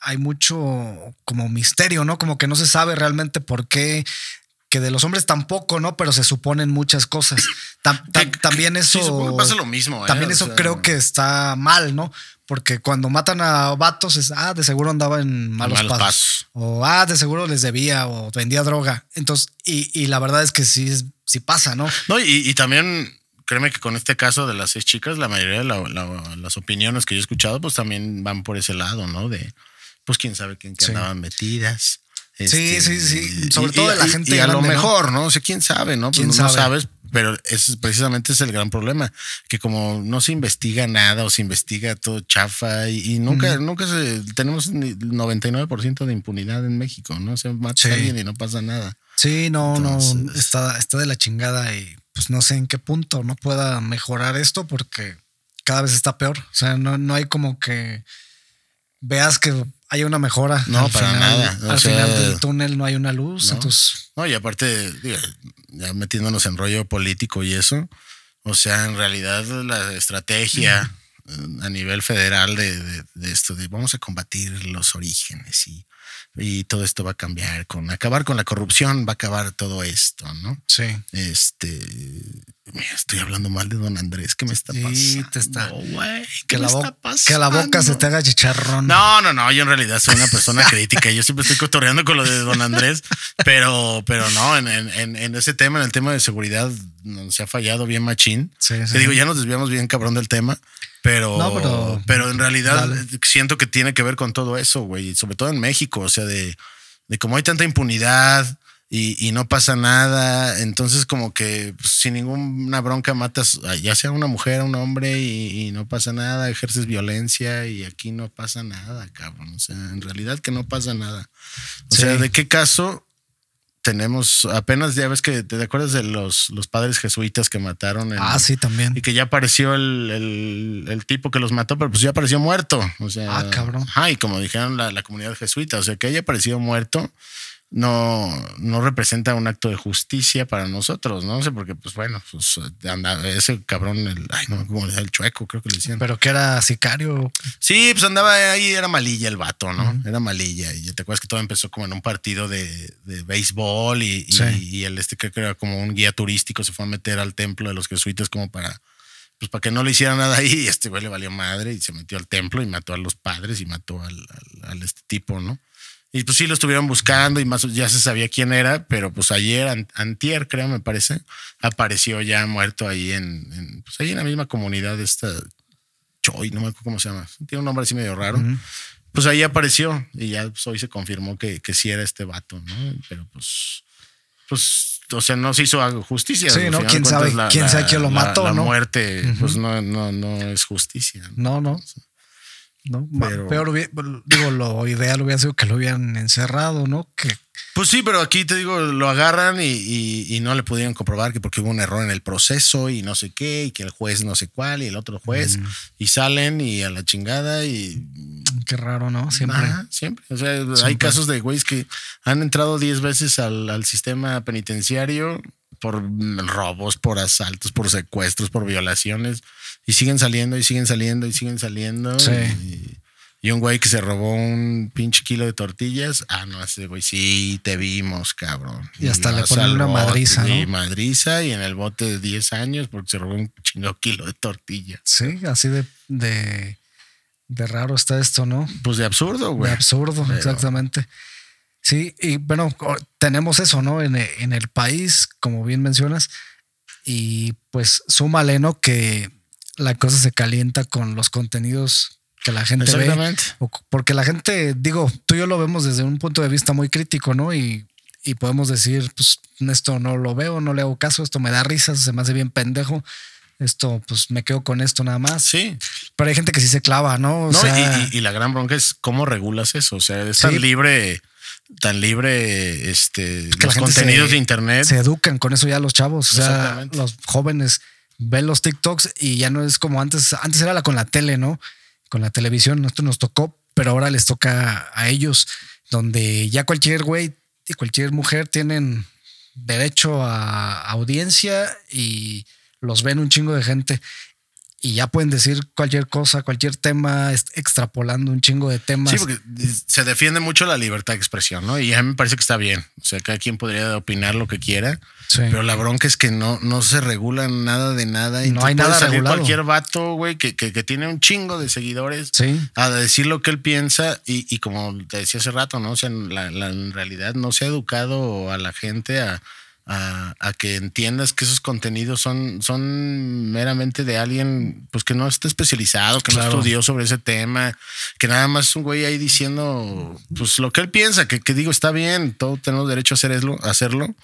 hay mucho como misterio, ¿no? Como que no se sabe realmente por qué, que de los hombres tampoco, ¿no? Pero se suponen muchas cosas. Tam- tam- también eso... Sí, que pasa lo mismo. ¿eh? También O eso sea, creo que está mal, ¿no? Porque cuando matan a vatos es, ah, de seguro andaba en malos, Malos pasos. pasos. O, ah, de seguro les debía o vendía droga. Entonces, y, y la verdad es que sí, sí pasa, ¿no? No, y, y también créeme que con este caso de las seis chicas, la mayoría de la- la- las opiniones que yo he escuchado, pues también van por ese lado, ¿no? De, pues quién sabe en qué Sí. andaban metidas. Sí, Este, sí, sí. Sobre y- todo de la y- gente Y a lo mejor, ¿no? O sea, quién sabe, ¿no? Pues ¿Quién no, no sabe? sabes, pero es precisamente es el gran problema, que como no se investiga nada o se investiga todo chafa y, y nunca, nunca se, tenemos ni 99% de impunidad en México, ¿no? Se mata Sí. a alguien y no pasa nada. Sí, no, no, está, está de la chingada y pues no sé en qué punto no pueda mejorar esto porque cada vez está peor. O sea, no, no hay como que veas que hay una mejora. No, Al para final- nada. O al sea, final del túnel no hay una luz. ¿no? Entonces, No, y aparte, ya metiéndonos en rollo político y eso, o sea, en realidad la estrategia a nivel federal de, de- de esto, de vamos a combatir los orígenes y, y todo esto va a cambiar, con acabar con la corrupción va a acabar todo esto, ¿no? sí. Este, estoy hablando mal de don Andrés, ¿qué me está Sí, pasando? te está- ¿qué Que me la, está bo- que la boca se pasando? te haga chicharrón. No, no, no. Yo en realidad soy una persona crítica. Yo siempre estoy cotorreando con lo de don Andrés, pero, pero no, en, en- en- ese tema, en el tema de seguridad, se ha fallado bien machín. Sí, sí. Te digo, ya nos desviamos bien cabrón del tema, pero, No, pero- pero en realidad Dale. siento que tiene que ver con todo eso, güey. Sobre todo en México, o sea, de, de cómo hay tanta impunidad. Y, y no pasa nada, entonces como que pues, sin ninguna bronca matas, ya sea una mujer, un hombre y, y no pasa nada, ejerces violencia y aquí no pasa nada, cabrón. O sea, en realidad que no pasa nada. O Sí. sea, ¿de qué caso tenemos apenas ya ves que te acuerdas de los, los padres jesuitas que mataron en- Ah, sí, también. y que ya apareció el, el- el tipo que los mató, pero pues ya apareció muerto. O sea, Ah, cabrón. Ajá, y como dijeron la, la comunidad jesuita, o sea, que haya aparecido muerto no, no representa un acto de justicia para nosotros, ¿no? sé, porque pues bueno, pues anda, ese cabrón, el, ay, no, como le el chueco, creo que le decían. Pero que era sicario. Sí, pues andaba ahí, era malilla el vato, ¿no? Era malilla. Y te acuerdas que todo empezó como en un partido de, de béisbol y, y- Sí. y el este creo que era como un guía turístico, se fue a meter al templo de los jesuitas como para, pues para que no le hiciera nada ahí. Y este güey le valió madre y se metió al templo y mató a los padres y mató al, al- al este tipo, ¿no? Y pues sí lo estuvieron buscando y más ya se sabía quién era, pero pues ayer, an- antier creo me parece, apareció ya muerto ahí en, en, pues ahí en la misma comunidad esta Choi, no me acuerdo cómo se llama. Tiene un nombre así medio raro. Pues ahí apareció y ya pues, hoy se confirmó que, que sí era este vato, ¿no? Pero pues, pues, o sea, no se hizo justicia. Sí, ¿no? de ¿Quién sabe- quién sabe quién lo la- mató, La no? muerte, pues no, no, no es justicia. No, no. No, ma- Pero- peor digo, lo ideal hubiera sido que lo hubieran encerrado, ¿no? Que Pues sí, pero aquí te digo, lo agarran y, y- y no le pudieron comprobar que porque hubo un error en el proceso y no sé qué, y que el juez no sé cuál y el otro juez, y salen y a la chingada y qué raro, ¿no? Siempre. Siempre. O sea, hay casos de güeyes que han entrado 10 veces al, al sistema penitenciario por robos, por asaltos, por secuestros, por violaciones y siguen saliendo y siguen saliendo y siguen saliendo. Sí. Y, y un güey que se robó un pinche kilo de tortillas. Ah, no, ese güey sí te vimos, cabrón. Y hasta le ponen una bote, madriza, ¿no? Y madriza y en el bote de 10 años porque se robó un chingo kilo de tortillas. Sí, así de, de, de raro está esto, ¿no? Pues de absurdo, güey. De absurdo, Pero- exactamente. Sí, y bueno, tenemos eso, ¿no? En, en el país, como bien mencionas, y pues súmale, ¿no? Que la cosa se calienta con los contenidos que la gente ve. Porque la gente, digo, tú y yo lo vemos desde un punto de vista muy crítico, ¿no? Y, y podemos decir, pues esto no lo veo, no le hago caso, esto me da risas, se me hace bien pendejo. Esto, pues me quedo con esto nada más. Sí. Pero hay gente que sí se clava, ¿no? O no, sea, y, y- y la gran bronca es cómo regulas eso. O sea, es tan libre, tan libre este, que los contenidos se- de internet. Se educan con eso ya los chavos. O sea, los jóvenes ven los TikToks y ya no es como antes. Antes era la con la tele, ¿no? Con la televisión. Esto nos tocó, pero ahora les toca a ellos, donde ya cualquier güey y cualquier mujer tienen derecho a audiencia y los ven un chingo de gente. Y ya pueden decir cualquier cosa, cualquier tema, extrapolando un chingo de temas. Sí, porque se defiende mucho la libertad de expresión, ¿no? Y a mí me parece que está bien. O sea, cada quien podría opinar lo que quiera. Sí. Pero la bronca es que no, no se regula nada de nada. Y No hay nada salir regulado. cualquier vato, güey, que, que, que tiene un chingo de seguidores Sí. a decir lo que él piensa. Y, y como te decía hace rato, ¿no? O sea, la, la- en realidad no se ha educado a la gente a, a, a que entiendas que esos contenidos son, son meramente de alguien pues que no está especializado, que Claro. no estudió sobre ese tema, que nada más es un güey ahí diciendo pues lo que él piensa, que, que digo está bien, todos tenemos derecho a hacer eslo- a hacerlo,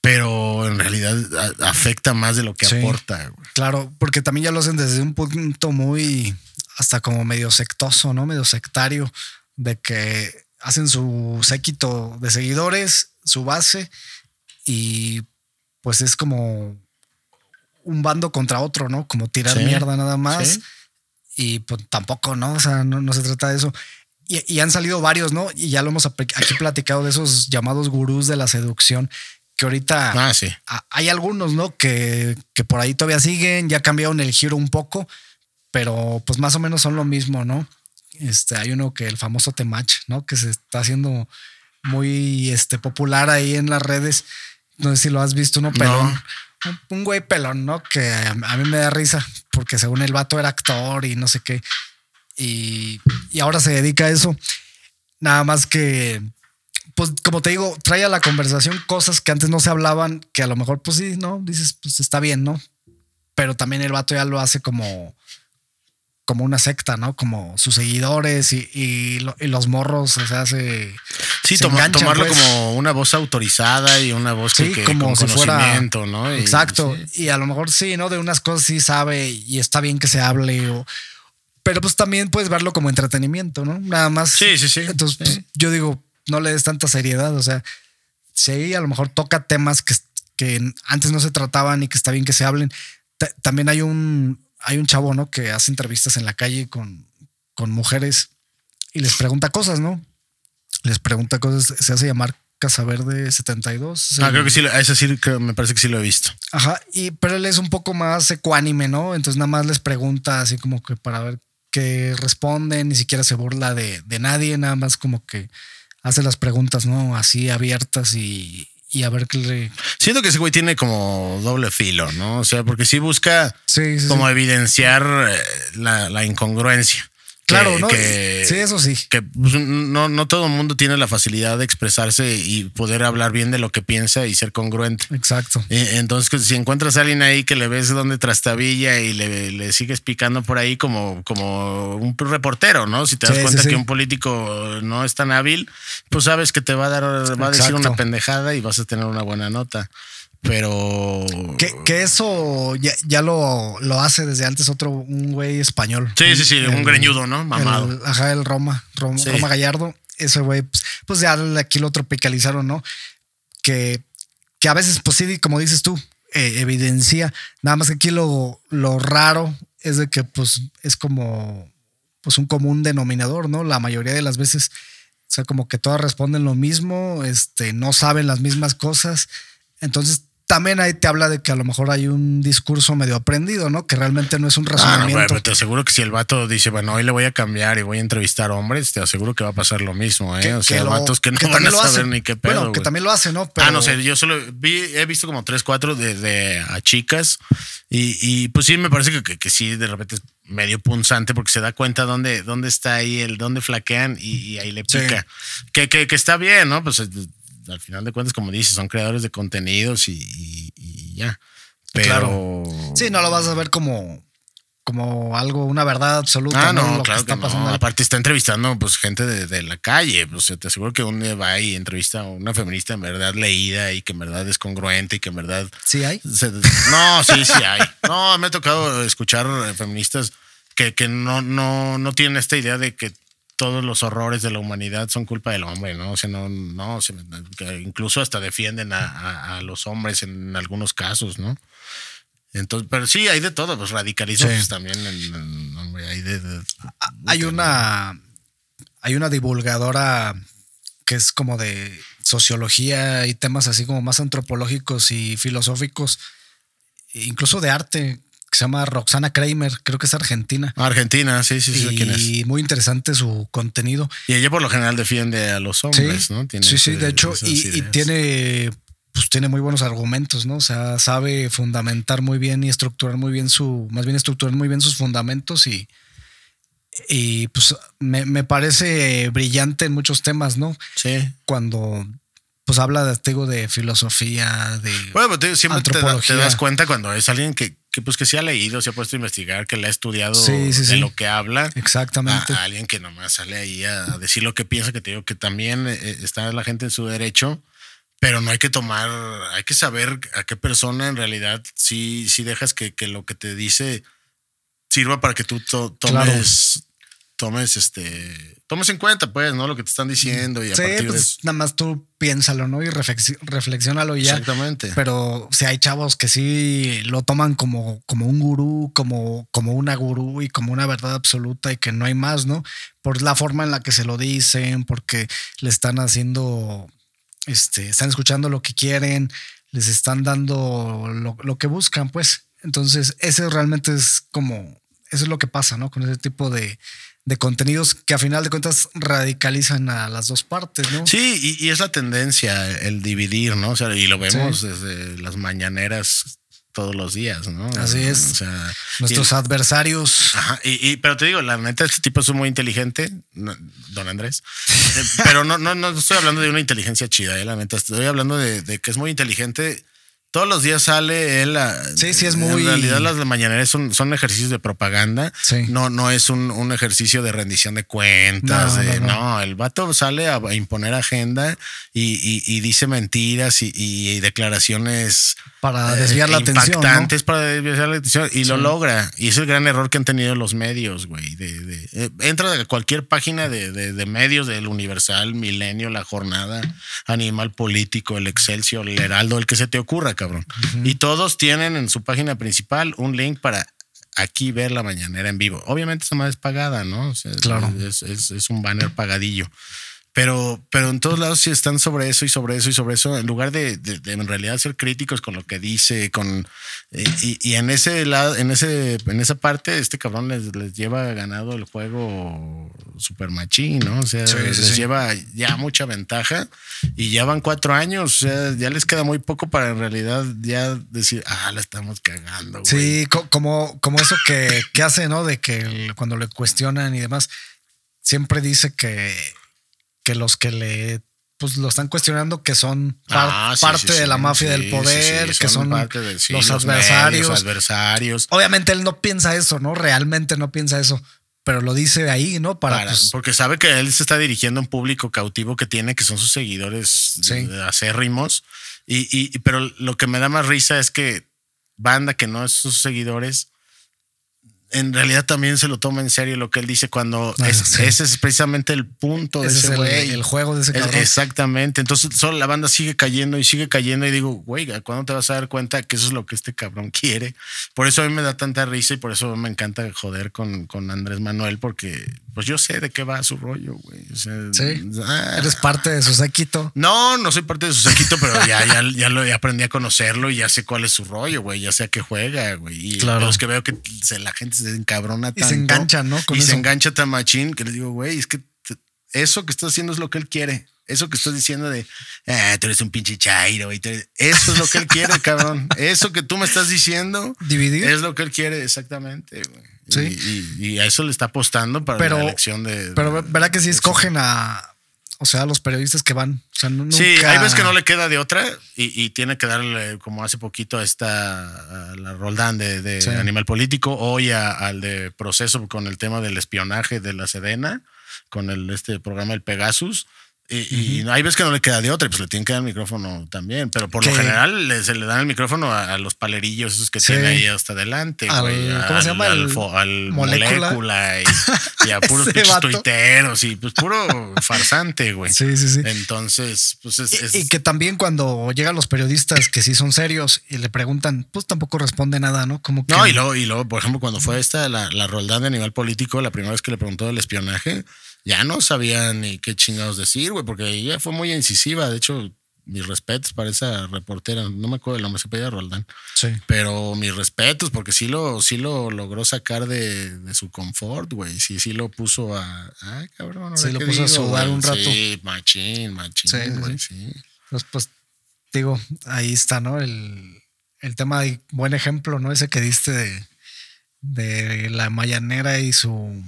pero en realidad a- afecta más de lo que Sí. aporta. güey. Claro, porque también ya lo hacen desde un punto muy hasta como medio sectoso, ¿no? Medio sectario, de que hacen su séquito de seguidores, su base, y pues es como un bando contra otro, ¿no? Como tirar Sí, mierda nada más. sí. Y pues tampoco, ¿no? O sea, no, no se trata de eso. Y, y han salido varios, ¿no? Y ya lo hemos aquí platicado de esos llamados gurús de la seducción, que ahorita Ah, sí. a- hay algunos, ¿no? Que, que por ahí todavía siguen, ya cambiaron el giro un poco, pero pues más o menos son lo mismo, ¿no? Este, hay uno que el famoso Temach, ¿no? Que se está haciendo muy este, popular ahí en las redes. No sé si lo has visto, uno pelón. Un, un güey pelón, ¿no? Que a, a mí me da risa, porque según el vato era actor y no sé qué. Y, y ahora se dedica a eso. Nada más que, pues como te digo, trae a la conversación cosas que antes no se hablaban, que a lo mejor, pues sí, ¿no? Dices, pues está bien, ¿no? Pero también el vato ya lo hace como, como una secta, ¿no? Como sus seguidores y, y, lo- y los morros, o sea, se. Sí, se toma- enganchan, tomarlo pues. como una voz autorizada y una voz que, Sí, que como con si fuera. conocimiento, ¿no? Y- Exacto. sí. Y a lo mejor sí, ¿no? De unas cosas sí sabe y está bien que se hable. O, pero pues también puedes verlo como entretenimiento, ¿no? Nada más. Sí, sí, sí. Entonces, pues, yo digo, no le des tanta seriedad. O sea, sí, a lo mejor toca temas que, que antes no se trataban y que está bien que se hablen. Ta- también hay un, hay un chavo, ¿no? Que hace entrevistas en la calle con, con mujeres y les pregunta cosas, ¿no? Les pregunta cosas, se hace llamar Casaverde 72. Ah, el- creo que sí, ese sí, me parece que sí lo he visto. Ajá, y pero él es un poco más ecuánime, ¿no? Entonces nada más les pregunta así como que para ver qué responden, ni siquiera se burla de, de nadie, nada más como que hace las preguntas, ¿no? Así abiertas y, y a ver qué le... Siento que ese güey tiene como doble filo, ¿no? O sea, porque sí busca Sí, sí, como sí. evidenciar eh, la, la incongruencia. Claro, Que- ¿no? que- sí, eso sí. que pues, no, no todo el mundo tiene la facilidad de expresarse y poder hablar bien de lo que piensa y ser congruente. Exacto. Eh, Entonces, que si encuentras a alguien ahí que le ves donde trastabilla y le, le sigues picando por ahí como, como un reportero, ¿no? Si te das Sí, cuenta sí, que sí. un político no es tan hábil, pues sabes que te va a dar, va a decir Exacto. una pendejada y vas a tener una buena nota. Pero. Que, que eso ya, ya lo, lo hace desde antes otro, un güey español. Sí, sí, sí, un greñudo, ¿no? Mamado. El, ajá, el Roma, Roma, Sí. Roma Gallardo. Ese güey, pues, pues ya aquí lo tropicalizaron, ¿no? Que, que a veces, pues sí, como dices tú, eh, evidencia. Nada más que aquí lo, lo raro es de que, pues, es como pues un común denominador, ¿no? La mayoría de las veces, o sea, como que todas responden lo mismo, este, no saben las mismas cosas. Entonces, también ahí te habla de que a lo mejor hay un discurso medio aprendido, ¿no? Que realmente no es un Ah, no, razonamiento. pero te aseguro que si el vato dice, bueno, hoy le voy a cambiar y voy a entrevistar hombres, te aseguro que va a pasar lo mismo, ¿eh? Que- o sea, que lo- vatos que no que van a saber ni qué pedo. Bueno, que también lo hace, ¿no? Pero- Ah, no sé, yo solo vi, he visto como tres, cuatro de, de a chicas y, y, pues sí, me parece que, que, sí, de repente es medio punzante porque se da cuenta dónde, dónde está ahí, el dónde flaquean y, y ahí le Sí. pica. Que, que, que está bien, ¿no? Pues al final de cuentas, como dices, son creadores de contenidos y, y- y ya. Pero... Claro. Sí, no lo vas a ver como, como algo, una verdad absoluta. Ah, no, Lo que claro está que pasando no. ahí. Aparte está entrevistando pues gente de, de la calle. Pues te aseguro que uno va y entrevista a una feminista en verdad leída y que en verdad es congruente y que en verdad... Sí hay. se- no, sí, sí hay. No, me ha tocado escuchar feministas que, que no, no, no tienen esta idea de que todos los horrores de la humanidad son culpa del hombre, ¿no? O sea, no, no, incluso hasta defienden a, a- a los hombres en algunos casos, ¿no? Entonces, pero sí, hay de todo, pues Sí. pues, también, en- en- hombre, hay de, de- Hay una, hay una divulgadora que es como de sociología y temas así como más antropológicos y filosóficos, incluso de arte, que se llama Roxana Kramer, creo que es argentina. Argentina, sí, sí, sí. y ¿quién es? muy interesante su contenido. Y ella por lo general defiende a los hombres, sí, ¿no? Tiene sí, sí, ese- de hecho, y, tiene, pues tiene muy buenos argumentos, ¿no? O sea, sabe fundamentar muy bien y estructurar muy bien su, más bien estructurar muy bien sus fundamentos y, y pues me, me parece brillante en muchos temas, ¿no? Sí. Cuando pues habla de, te digo, de filosofía, de Bueno, pues te siempre te, da- te antropología. das cuenta cuando es alguien que, que, pues que sí ha leído, se ha puesto a investigar, que le ha estudiado Sí, sí, de lo que habla. Exactamente. A, a alguien que nomás sale ahí a decir lo que piensa, que te digo que también eh, está la gente en su derecho, pero no hay que tomar, hay que saber a qué persona en realidad sí, sí dejas que, que lo que te dice sirva para que tú to- tomes, tomes este, tomes en cuenta, pues, ¿no? Lo que te están diciendo y a Sí, partir de pues eso. nada más tú piénsalo, ¿no? Y reflexi- reflexiónalo y ya. Exactamente. Pero si hay chavos que sí lo toman como, como un gurú, como, como una gurú y como una verdad absoluta y que no hay más, ¿no? Por la forma en la que se lo dicen, porque le están haciendo, este, están escuchando lo que quieren, les están dando lo, lo que buscan, pues. Entonces, ese realmente es como, eso es lo que pasa, ¿no? Con ese tipo de, de contenidos que a final de cuentas radicalizan a las dos partes, ¿no? Sí, y, y es la tendencia, el dividir, ¿no? O sea, y lo vemos Sí. desde las mañaneras todos los días, ¿no? Así es. O sea, Nuestros y- adversarios. Ajá, y, y- pero te digo, la neta, este tipo es muy inteligente, no- don Andrés. Eh, pero no, no, no estoy hablando de una inteligencia chida, eh, la neta. Estoy hablando de, de que es muy inteligente. Todos los días sale él. a- Sí, sí, es muy- En realidad, las de mañaneras son, son ejercicios de propaganda. Sí. No, no es un, un ejercicio de rendición de cuentas. No, de- no, no, no. el vato sale a, a imponer agenda y, y- y dice mentiras y, y declaraciones Para eh, desviar la atención. impactantes para desviar la atención y lo logra. Y es el gran error que han tenido los medios, güey. De, de- eh, entra a cualquier página de, de- de medios del Universal, Milenio, La Jornada, Animal Político, El Excelsior, El Heraldo, el que se te ocurra, cabrón. Y todos tienen en su página principal un link para aquí ver la mañanera en vivo. Obviamente esa madre es pagada, ¿no? O sea, Claro. Es, es- es un banner pagadillo. Pero, pero en todos lados sí están sobre eso y sobre eso y sobre eso, en lugar de, de- de en realidad ser críticos con lo que dice, con eh, y, y en ese lado, en ese, en esa parte, este cabrón les, les lleva ganado el juego super machín, ¿no? O sea, Sí, sí, les sí. lleva ya mucha ventaja y ya van cuatro años, o sea, ya les queda muy poco para en realidad ya decir, ah, la estamos cagando, güey. Sí, co- como, como eso que, que hace, ¿no? De que el- cuando le cuestionan y demás, siempre dice que, que los que le pues lo están cuestionando que son par- Ah, sí, parte sí, de la mafia del poder, que son, parte los, adversarios. adversarios. Obviamente él no piensa eso, ¿no? Realmente no piensa eso, pero lo dice ahí, ¿no? Para, Para- pues, porque sabe que él se está dirigiendo a un público cautivo que tiene, que son sus seguidores acérrimos. Y- y- pero lo que me da más risa es que banda que no es sus seguidores, en realidad también se lo toma en serio lo que él dice cuando Ah, es- sí. ese es precisamente el punto de ese ese es el, güey. el juego de ese Es- cabrón. Exactamente. Entonces, solo la banda sigue cayendo y sigue cayendo. Y digo, güey, ¿cuándo te vas a dar cuenta que eso es lo que este cabrón quiere? Por eso a mí me da tanta risa y por eso me encanta joder con, con Andrés Manuel, porque pues yo sé de qué va su rollo, güey. O sea, Sí. ah, Eres parte de su séquito. no, no soy parte de su séquito, pero ya, ya, ya lo ya aprendí a conocerlo y ya sé cuál es su rollo, güey. Ya sé a qué juega, güey. Y Claro. es que veo que se- la gente se encabrona Y se tanto engancha, ¿no? Con y se engancha tan machín que les digo, güey, es que eso que estás haciendo es lo que él quiere. Eso que estás diciendo de, ah, tú eres un pinche chairo. Y eres-". Eso es lo que él quiere, cabrón. [LAUGHS] Eso que tú me estás diciendo Dividir. es lo que él quiere, exactamente, güey. Sí. Y, y- y a eso le está apostando para Pero- la elección de. Pero verá que sí escogen a, o sea, a los periodistas que van. O sea, nu- Sí, hay veces que no le queda de otra y, y tiene que darle, como hace poquito, a esta a la Roldán de, de Sí. Animal Político, hoy a- al de proceso con el tema del espionaje de la Sedena, con el este programa El Pegasus. Y, y hay veces que no le queda de otra, y pues le tienen que dar el micrófono también. Pero por lo general le- se le dan el micrófono a, a los palerillos esos que Sí. tiene ahí hasta adelante, Al- güey. ¿cómo se llama? Al, al molécula. molécula, y, y a [LAUGHS] puros pinches tuiteros y pues puro [LAUGHS] farsante, güey. Sí, sí, sí. Entonces, pues es, Y, es- y que también cuando llegan los periodistas que sí son serios y le preguntan, pues tampoco responde nada, ¿no? Como que No, y luego, y luego, por ejemplo, cuando fue esta, la, la Roldán de animal político, la primera vez que le preguntó del espionaje, ya no sabía ni qué chingados decir, güey, porque ella fue muy incisiva. De hecho, mis respetos para esa reportera. No me acuerdo el nombre, se pedía Roldán. Sí. Pero mis respetos, porque sí lo, sí lo logró sacar de, de su confort, güey. Sí, sí lo puso a. Ay, cabrón. Sí, ¿ahora lo puso a sudar un rato. Sí, machín, machín, Sí, sí, güey, sí. sí. Pues, pues, digo, ahí está, ¿no? El, el tema de buen ejemplo, ¿no? Ese que diste de, de la mayanera y su,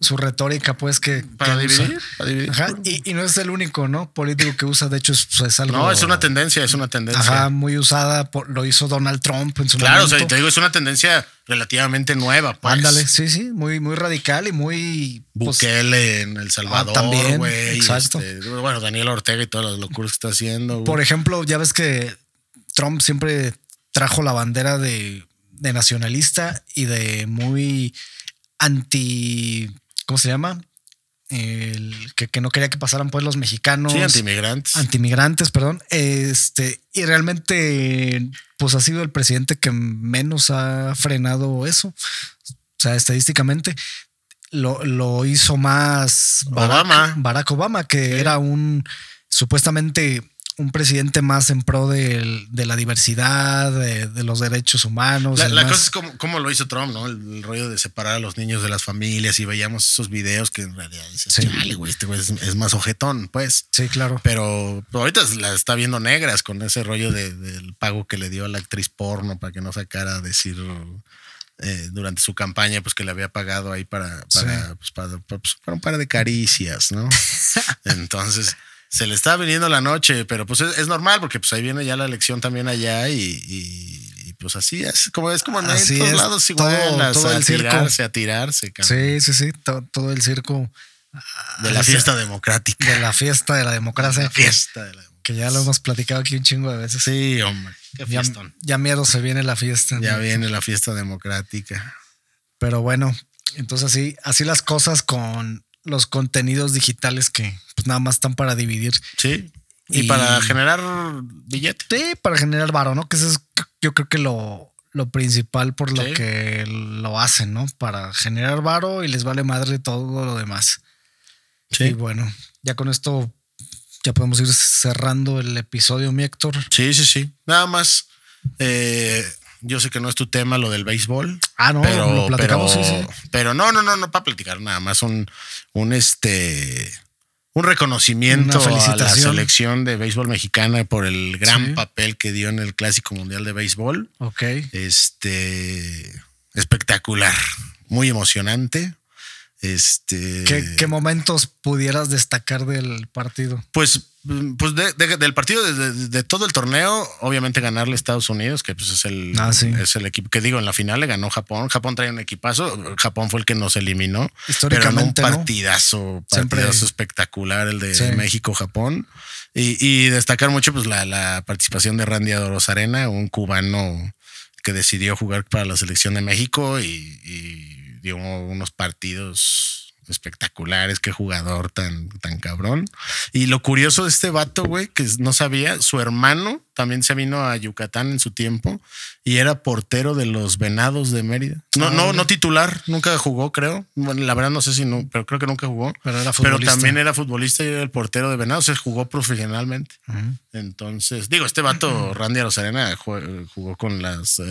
su retórica, pues que. Para que usa. dividir, para dividir. Ajá, y, y no es el único, ¿no? Político que usa, de hecho, es, es algo. No, es una tendencia, es una tendencia. Ajá, muy usada. por- lo hizo Donald Trump en su Claro, o momento. sea, te digo, es una tendencia relativamente nueva. Pues. Ándale, sí, sí, muy, muy radical y muy. pues, Bukele en El Salvador, Ah, también, güey. exacto. este, bueno, Daniel Ortega y todas las locuras que está haciendo. Por ejemplo, ya ves que Trump siempre trajo la bandera de, de nacionalista y de muy anti. ¿Cómo se llama? El que, que no quería que pasaran pues los mexicanos. Sí, antimigrantes. Antimigrantes, perdón. Este, y realmente, pues ha sido el presidente que menos ha frenado eso. O sea, estadísticamente. Lo, lo hizo más Barack Obama. Barack Obama, que era un supuestamente un presidente más en pro de, la diversidad, de, de los derechos humanos. La, cosa es como, como lo hizo Trump, ¿no? El, el rollo de separar a los niños de las familias y veíamos esos videos que en realidad dices, Sí. chale, güey, este güey es, es más ojetón, pues. Sí, claro. Pero, pero ahorita la está viendo negras con ese rollo de- del pago que le dio a la actriz porno para que no sacara a decir eh, durante su campaña, pues que le había pagado ahí para, para, Sí. pues, para, pues, para un par de caricias, ¿no? [LAUGHS] Entonces se le está viniendo la noche, pero pues es, es normal porque pues ahí viene ya la elección también allá y, y- y, pues así es como es como en Así todos es, lados igual, todo- a, todo a el circo. tirarse, a tirarse, cabrón. Sí, sí, sí. to- todo el circo de la fiesta democrática. de la fiesta de la democracia. La fiesta de la Que ya lo hemos platicado aquí un chingo de veces. Sí, hombre. Qué ya, ya miedo se viene la fiesta. Ya ¿no? viene la fiesta democrática. Pero bueno, entonces así, así las cosas con los contenidos digitales que pues nada más están para dividir. Sí. Y, Y- para generar billete. Sí, para generar varo, ¿no? Que eso es yo creo que lo, lo principal por lo Sí. que lo hacen, ¿no? Para generar varo y les vale madre todo lo demás. Sí. Y bueno, ya con esto ya podemos ir cerrando el episodio, mi Héctor. Sí, sí, sí. Nada más. eh, yo sé que no es tu tema lo del béisbol. Ah, no, pero, lo platicamos, pero, sí, sí. pero no, no, no, no para platicar nada más un, un este un reconocimiento a la selección de béisbol mexicana por el gran Sí. papel que dio en el Clásico Mundial de Béisbol. Ok. Este espectacular, muy emocionante. Este ¿Qué, qué momentos pudieras destacar del partido? Pues, pues de- de- del partido, de, de- todo el torneo, obviamente ganarle a Estados Unidos, que pues es el, Ah, sí. es el equipo que digo, en la final le ganó Japón. Japón trae un equipazo. Japón fue el que nos eliminó. Históricamente, Pero ¿no? un partidazo, Siempre- partidazo espectacular el de Sí. México-Japón. Y, y destacar mucho pues la, la participación de Randy Adorosarena, un cubano que decidió jugar para la selección de México y, y dio unos partidos espectaculares, qué jugador tan, tan cabrón. Y lo curioso de este vato, güey, que no sabía, su hermano también se vino a Yucatán en su tiempo y era portero de los Venados de Mérida. No, Ah, no, órale. no titular, nunca jugó, creo. Bueno, la verdad no sé si no, pero creo que nunca jugó. Pero era Pero futbolista. también era futbolista y era el portero de Venados, se jugó profesionalmente. Entonces, digo, este vato, [CLEARS THROAT] Randy Arozarena, jugó con las eh,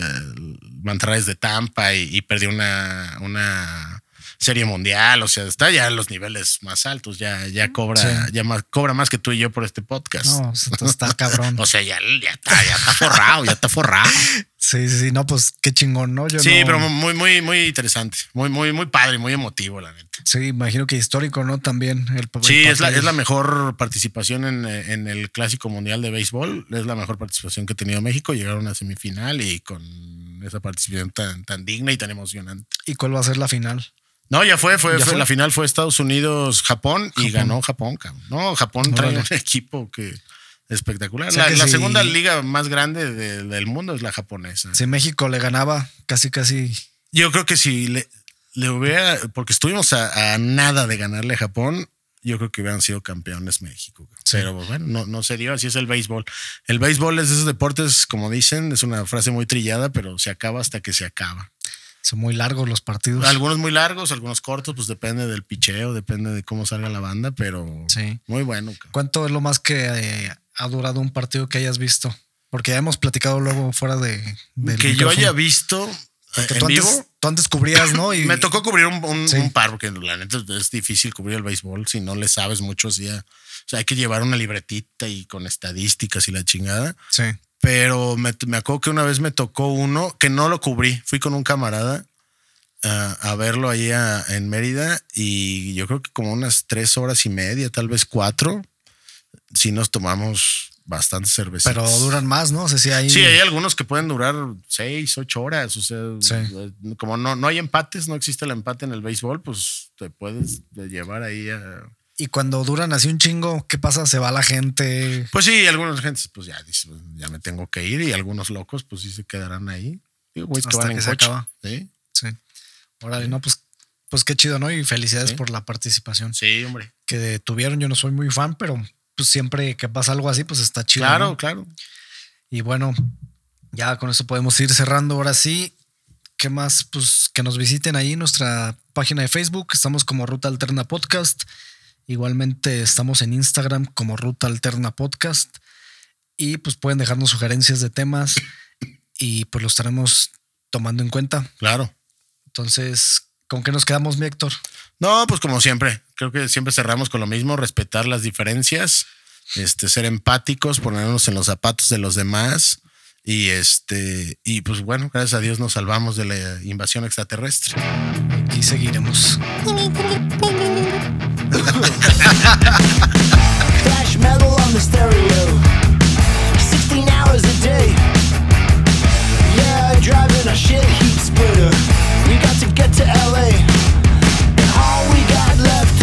de Tampa y, y perdió una, una serie mundial. O sea, está ya en los niveles más altos, ya, ya cobra, Sí. ya más, cobra más que tú y yo por este podcast. No, esto está cabrón. [LAUGHS] o sea, ya, ya está, ya está forrado, ya está forrado. Sí, sí, sí. No, pues qué chingón, ¿no? Yo Sí, no- pero muy, muy, muy interesante. Muy, muy, muy padre, muy emotivo, la neta. Sí, imagino que histórico, ¿no? También. El, Sí, el es la, papel. es la mejor participación en, en el Clásico Mundial de Béisbol. Es la mejor participación que ha tenido México. Llegaron a semifinal y con esa participación tan, tan digna y tan emocionante. ¿Y cuál va a ser la final? No, ya fue, fue, ¿Ya fue- fue? la final fue Estados Unidos, Japón, y ganó Japón, cabrón. No, Japón trae un [LAUGHS] equipo que espectacular. O sea la que la si- segunda liga más grande de- del mundo es la japonesa. Si México le ganaba casi, casi. Yo creo que si le, le hubiera, porque estuvimos a, a nada de ganarle a Japón, yo creo que hubieran sido campeones México. Sí. Pero bueno, no, no se dio, así es el béisbol. El béisbol es de esos deportes, como dicen, es una frase muy trillada, pero se acaba hasta que se acaba. Son muy largos los partidos. Algunos muy largos, algunos cortos, pues depende del picheo, depende de cómo salga la banda, pero Sí. muy bueno. ¿Cuánto es lo más que eh, ha durado un partido que hayas visto? Porque ya hemos platicado luego fuera de. del que yo haya visto Porque en tú vivo. antes, tú antes cubrías, ¿no? [LAUGHS] Y Me tocó cubrir un, un- Sí. un par, porque la neta es difícil cubrir el béisbol si no le sabes mucho. así a- o sea, hay que llevar una libretita y con estadísticas y la chingada. Sí. Pero me, me acuerdo que una vez me tocó uno que no lo cubrí. Fui con un camarada ah, a verlo ahí a- en Mérida y yo creo que como unas tres horas y media, tal vez cuatro, si nos tomamos bastante cerveza. Pero duran más, ¿no? O sea, sí hay. Sí, hay algunos que pueden durar seis, ocho horas. O sea, Sí. eh, como no, no hay empates, no existe el empate en el béisbol, pues te puedes llevar ahí a. Y cuando duran así un chingo, ¿qué pasa? Se va la gente. Pues sí, algunos gentes, pues ya pues, ya me tengo que ir, y algunos locos, pues sí se quedarán ahí. Digo, güey, que Hasta van en que se coche. acaba. Sí, Sí. Órale, no, pues, pues qué chido, ¿no? Y felicidades Sí. por la participación sí, hombre. que tuvieron. Yo no soy muy fan, pero pues siempre que pasa algo así, pues está chido. Claro, ¿no? claro. Y bueno, ya con eso podemos ir cerrando. Ahora sí, ¿qué más? Pues que nos visiten ahí nuestra página de Facebook. Estamos como Ruta Alterna Podcast. Igualmente estamos en Instagram como Ruta Alterna Podcast. Y pues pueden dejarnos sugerencias de temas y pues lo estaremos tomando en cuenta. Claro. Entonces, ¿con qué nos quedamos, mi Héctor? No, pues como siempre, creo que siempre cerramos con lo mismo, respetar las diferencias, este, ser empáticos, ponernos en los zapatos de los demás. Y este, y pues bueno, gracias a Dios nos salvamos de la invasión extraterrestre. Aquí seguiremos. [LAUGHS] Flash metal on the stereo. 16 hours a day. Yeah, driving a shit heat splitter. We got to get to LA. And all we got left.